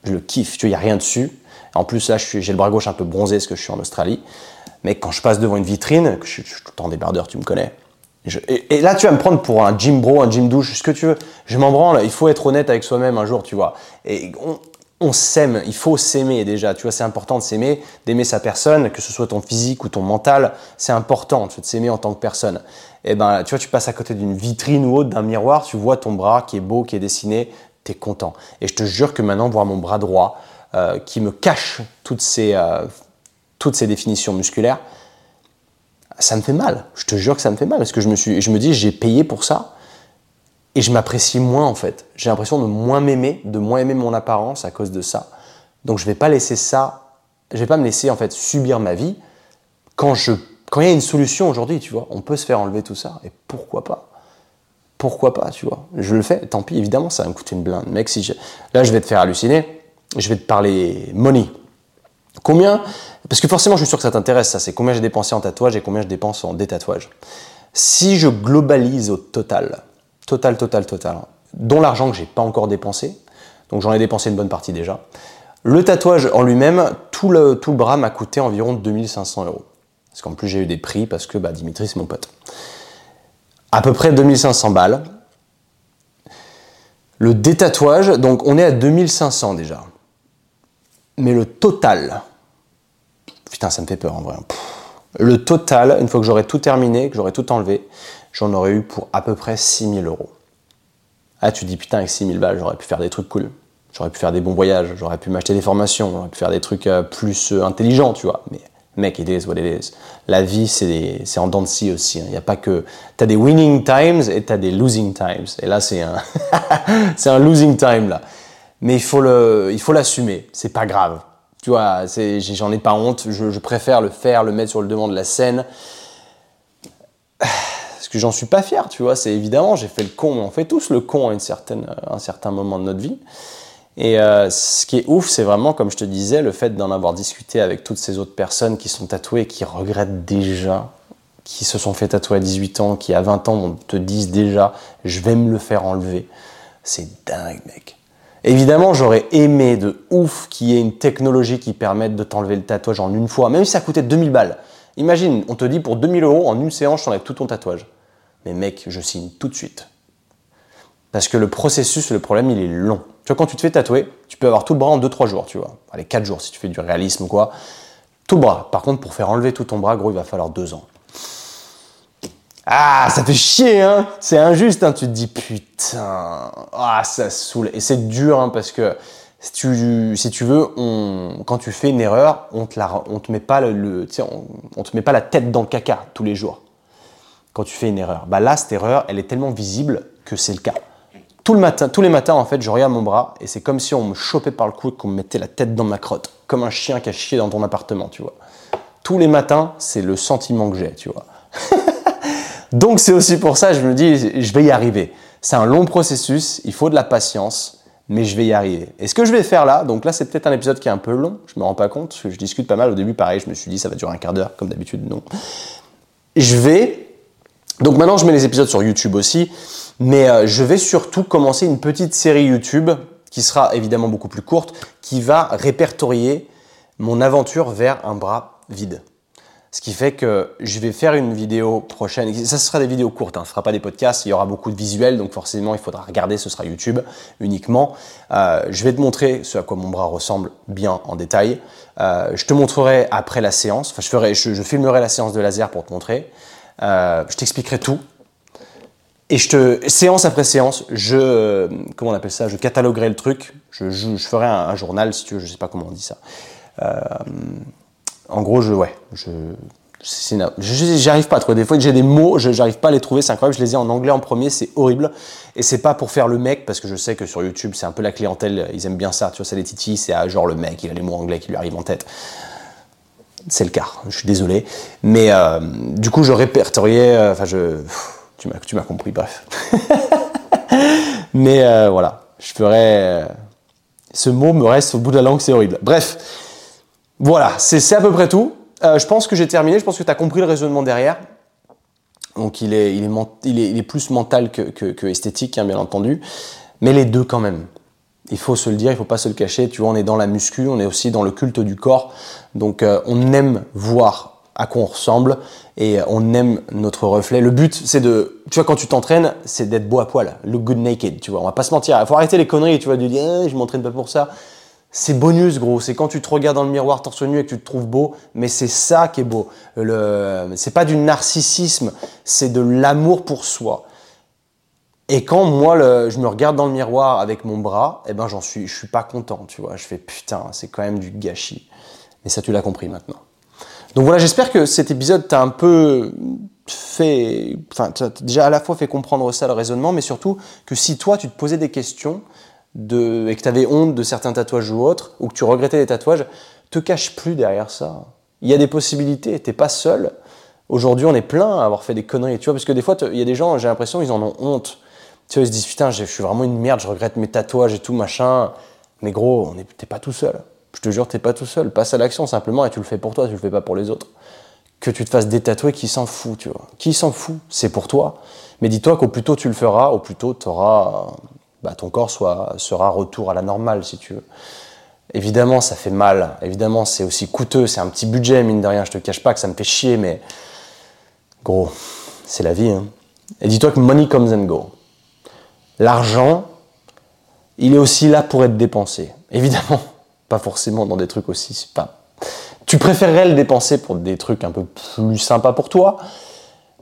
Je le kiffe. Tu vois, il n'y a rien dessus. En plus, là, j'ai le bras gauche un peu bronzé parce que je suis en Australie. Mais quand je passe devant une vitrine, je suis, tout le temps débardeur, tu me connais. Et, là, tu vas me prendre pour un gym bro, un gym douche, ce que tu veux. Je m'en branle. Il faut être honnête avec soi-même un jour, tu vois. Et on, s'aime, il faut s'aimer déjà. Tu vois, c'est important de s'aimer, d'aimer sa personne, que ce soit ton physique ou ton mental, c'est important de s'aimer en tant que personne. Et eh ben, tu vois, tu passes à côté d'une vitrine ou autre, d'un miroir, tu vois ton bras qui est beau, qui est dessiné, tu es content. Et je te jure que maintenant, voir mon bras droit, euh, qui me cache toutes ces, euh, toutes ces définitions musculaires, ça me fait mal. Je te jure que ça me fait mal parce que je me, suis, je me dis, j'ai payé pour ça et je m'apprécie moins en fait. J'ai l'impression de moins m'aimer, de moins aimer mon apparence à cause de ça. Donc je vais pas laisser ça, je vais pas me laisser en fait subir ma vie quand je quand il y a une solution aujourd'hui, tu vois, on peut se faire enlever tout ça et pourquoi pas? Pourquoi pas, tu vois? Je le fais, tant pis, évidemment, ça va me coûter une blinde. Mec, si là je vais te faire halluciner, je vais te parler money. Combien Parce que forcément, je suis sûr que ça t'intéresse, ça, c'est combien j'ai dépensé en tatouage et combien je dépense en détatouage. Si je globalise au total, Total, total, total. Dont l'argent que j'ai pas encore dépensé. Donc j'en ai dépensé une bonne partie déjà. Le tatouage en lui-même, tout le, tout le bras m'a coûté environ 2500 euros. Parce qu'en plus j'ai eu des prix parce que bah, Dimitri c'est mon pote. À peu près 2500 balles. Le détatouage, donc on est à 2500 déjà. Mais le total, putain ça me fait peur en vrai. Le total, une fois que j'aurai tout terminé, que j'aurai tout enlevé, j'en aurais eu pour à peu près 6000 euros. Ah, tu dis putain, avec 6000 balles, j'aurais pu faire des trucs cool. J'aurais pu faire des bons voyages, j'aurais pu m'acheter des formations, j'aurais pu faire des trucs euh, plus euh, intelligents, tu vois. Mais mec, it is what it is. La vie, c'est en dents de aussi. Il hein. n'y a pas que. Tu as des winning times et tu as des losing times. Et là, c'est un, *laughs* c'est un losing time, là. Mais il faut l'assumer. C'est pas grave. Tu vois, j'en ai pas honte. Je, préfère le faire, le mettre sur le devant de la scène *sighs* parce que j'en suis pas fier, tu vois. C'est évidemment, j'ai fait le con, on fait tous le con à une certaine, un certain moment de notre vie. Et euh, ce qui est ouf, c'est vraiment, comme je te disais, le fait d'en avoir discuté avec toutes ces autres personnes qui sont tatouées qui regrettent déjà, qui se sont fait tatouer à 18 ans, qui à 20 ans te disent déjà, je vais me le faire enlever. C'est dingue, mec. Évidemment, j'aurais aimé de ouf qu'il y ait une technologie qui permette de t'enlever le tatouage en une fois, même si ça coûtait 2000 balles. Imagine, on te dit pour 2000 euros, en une séance, je t'enlève tout ton tatouage mais mec, je signe tout de suite. Parce que le processus, le problème, il est long. Tu vois, quand tu te fais tatouer, tu peux avoir tout le bras en 2-3 jours, tu vois. Allez, 4 jours si tu fais du réalisme ou quoi. Tout le bras. Par contre, pour faire enlever tout ton bras, gros, il va falloir 2 ans. Ah, ça fait chier, hein C'est injuste, hein Tu te dis, putain, ah, ça saoule. Et c'est dur, hein, parce que si tu, veux, on, quand tu fais une erreur, on te, te met pas le, on te met pas la tête dans le caca tous les jours quand tu fais une erreur. Bah là, cette erreur, elle est tellement visible que c'est le cas. Tout le matin, tous les matins, en fait, je regarde mon bras et c'est comme si on me chopait par le cou et qu'on me mettait la tête dans ma crotte, comme un chien qui a chié dans ton appartement, tu vois. Tous les matins, c'est le sentiment que j'ai, tu vois. *laughs* Donc c'est aussi pour ça, je me dis, je vais y arriver. C'est un long processus, il faut de la patience, mais je vais y arriver. Et ce que je vais faire là, donc là c'est peut-être un épisode qui est un peu long, je me rends pas compte, je discute pas mal au début, pareil, je me suis dit ça va durer un quart d'heure, comme d'habitude, non. Je vais donc maintenant, je mets les épisodes sur YouTube aussi, mais euh, je vais surtout commencer une petite série YouTube qui sera évidemment beaucoup plus courte, qui va répertorier mon aventure vers un bras vide. Ce qui fait que je vais faire une vidéo prochaine. Ça sera des vidéos courtes, hein. ce ne sera pas des podcasts. Il y aura beaucoup de visuels, donc forcément il faudra regarder. Ce sera YouTube uniquement. Euh, je vais te montrer ce à quoi mon bras ressemble bien en détail. Euh, je te montrerai après la séance. Enfin, je, ferai, je, filmerai la séance de laser pour te montrer. Euh, je t'expliquerai tout. Et je te, séance après séance, je, comment on appelle ça, je cataloguerai le truc. Je, ferai un, journal, si tu veux, je sais pas comment on dit ça. En gros, je, ouais, je, j'arrive pas à trouver. Des fois, j'ai des mots, j'arrive pas à les trouver. C'est incroyable. Je les ai en anglais en premier, c'est horrible. Et c'est pas pour faire le mec, parce que je sais que sur YouTube, c'est un peu la clientèle. Ils aiment bien ça. Tu vois, c'est les titis, c'est ah, genre le mec, il a les mots anglais qui lui arrivent en tête. C'est le cas. Je suis désolé. Mais euh, du coup, je répertoriais. Euh, enfin, je, tu m'as, compris. Bref. *laughs* Mais euh, voilà, je ferai. ce mot me reste au bout de la langue, c'est horrible. Bref. Voilà, c'est à peu près tout. Euh, je pense que j'ai terminé, je pense que tu as compris le raisonnement derrière. Donc il est, plus mental que, que, esthétique, hein, bien entendu. Mais les deux quand même. Il faut se le dire, il faut pas se le cacher. Tu vois, on est dans la muscu, on est aussi dans le culte du corps. Donc euh, on aime voir à quoi on ressemble et on aime notre reflet. Le but, c'est de, tu vois, quand tu t'entraînes, c'est d'être beau à poil, look good naked, tu vois. On va pas se mentir. Il faut arrêter les conneries, tu vois, de dire, eh, je m'entraîne pas pour ça c'est bonus, gros. C'est quand tu te regardes dans le miroir torse nu et que tu te trouves beau, mais c'est ça qui est beau. Le, c'est pas du narcissisme, c'est de l'amour pour soi. Et quand moi, je me regarde dans le miroir avec mon bras, eh ben j'en suis, je suis pas content, tu vois. Je fais putain, c'est quand même du gâchis. Mais ça, tu l'as compris maintenant. Donc voilà, j'espère que cet épisode t'a un peu fait, enfin, déjà à la fois fait comprendre ça, le raisonnement, mais surtout que si toi, tu te posais des questions, et que tu avais honte de certains tatouages ou autres, ou que tu regrettais les tatouages, te cache plus derrière ça. Il y a des possibilités, t'es pas seul. Aujourd'hui, on est plein à avoir fait des conneries, tu vois, parce que des fois, il y a des gens, j'ai l'impression, ils en ont honte. Tu vois, ils se disent, putain, je suis vraiment une merde, je regrette mes tatouages et tout, machin. Mais gros, t'es pas tout seul. Je te jure, t'es pas tout seul. Passe à l'action simplement et tu le fais pour toi, tu le fais pas pour les autres. Que tu te fasses détatouer, qui s'en fout, tu vois. Qui s'en fout C'est pour toi. Mais dis-toi qu'au plus tôt tu le feras, au plus tôt tu auras bah, ton corps sera retour à la normale, si tu veux. Évidemment, ça fait mal. Évidemment, c'est aussi coûteux. C'est un petit budget, mine de rien. Je te cache pas que ça me fait chier, mais gros, c'est la vie. Hein. Et dis-toi que money comes and go. L'argent, il est aussi là pour être dépensé. Évidemment, *laughs* pas forcément dans des trucs aussi. Pas... Tu préférerais le dépenser pour des trucs un peu plus sympas pour toi,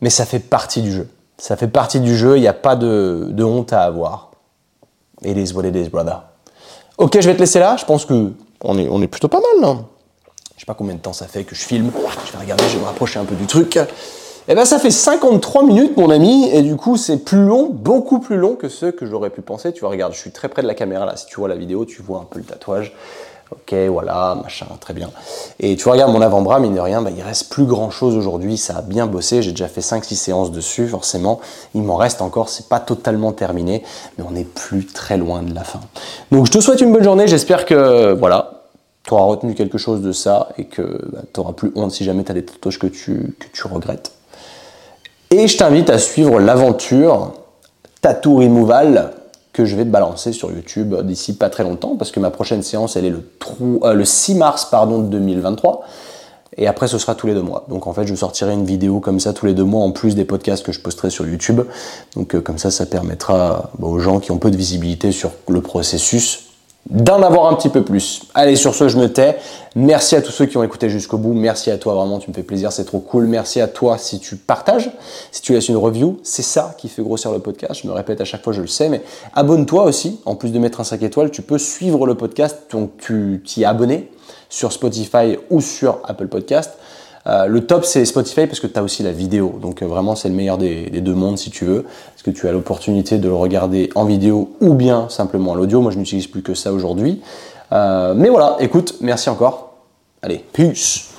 mais ça fait partie du jeu. Ça fait partie du jeu. Il n'y a pas de honte à avoir. It is what it is, brother. Ok, je vais te laisser là. Je pense que on est, plutôt pas mal, là. Je sais pas combien de temps ça fait que je filme. Je vais regarder, je vais me rapprocher un peu du truc. Eh ben, ça fait 53 minutes, mon ami, et du coup, c'est plus long, beaucoup plus long que ce que j'aurais pu penser. Tu vois, regarde, je suis très près de la caméra là. Si tu vois la vidéo, tu vois un peu le tatouage. Ok, voilà, machin, très bien. Et tu regardes mon avant-bras, mine de rien, bah, il reste plus grand chose aujourd'hui. Ça a bien bossé. J'ai déjà fait 5-6 séances dessus, forcément. Il m'en reste encore. C'est pas totalement terminé, mais on n'est plus très loin de la fin. Donc, je te souhaite une bonne journée. J'espère que, voilà, tu auras retenu quelque chose de ça et que bah, tu n'auras plus honte si jamais tu as des tatouages que tu, que tu regrettes. Et je t'invite à suivre l'aventure Tattoo Removal que je vais te balancer sur YouTube d'ici pas très longtemps, parce que ma prochaine séance, elle est le, euh, le 6 mars pardon, 2023. Et après, ce sera tous les deux mois. Donc en fait, je sortirai une vidéo comme ça tous les deux mois, en plus des podcasts que je posterai sur YouTube. Donc euh, comme ça, ça permettra bah, aux gens qui ont peu de visibilité sur le processus d'en avoir un petit peu plus. Allez, sur ce, je me tais. Merci à tous ceux qui ont écouté jusqu'au bout. Merci à toi, vraiment, tu me fais plaisir, c'est trop cool. Merci à toi si tu partages, si tu laisses une review. C'est ça qui fait grossir le podcast. Je me répète à chaque fois, je le sais, mais abonne-toi aussi. En plus de mettre un 5 étoiles, tu peux suivre le podcast. Donc, tu t'y es abonné sur Spotify ou sur Apple Podcast. Euh, le top, c'est Spotify parce que tu as aussi la vidéo. Donc euh, vraiment, c'est le meilleur des, deux mondes si tu veux. Parce que tu as l'opportunité de le regarder en vidéo ou bien simplement à l'audio? Moi, je n'utilise plus que ça aujourd'hui. Euh, mais voilà, écoute, merci encore. Allez, peace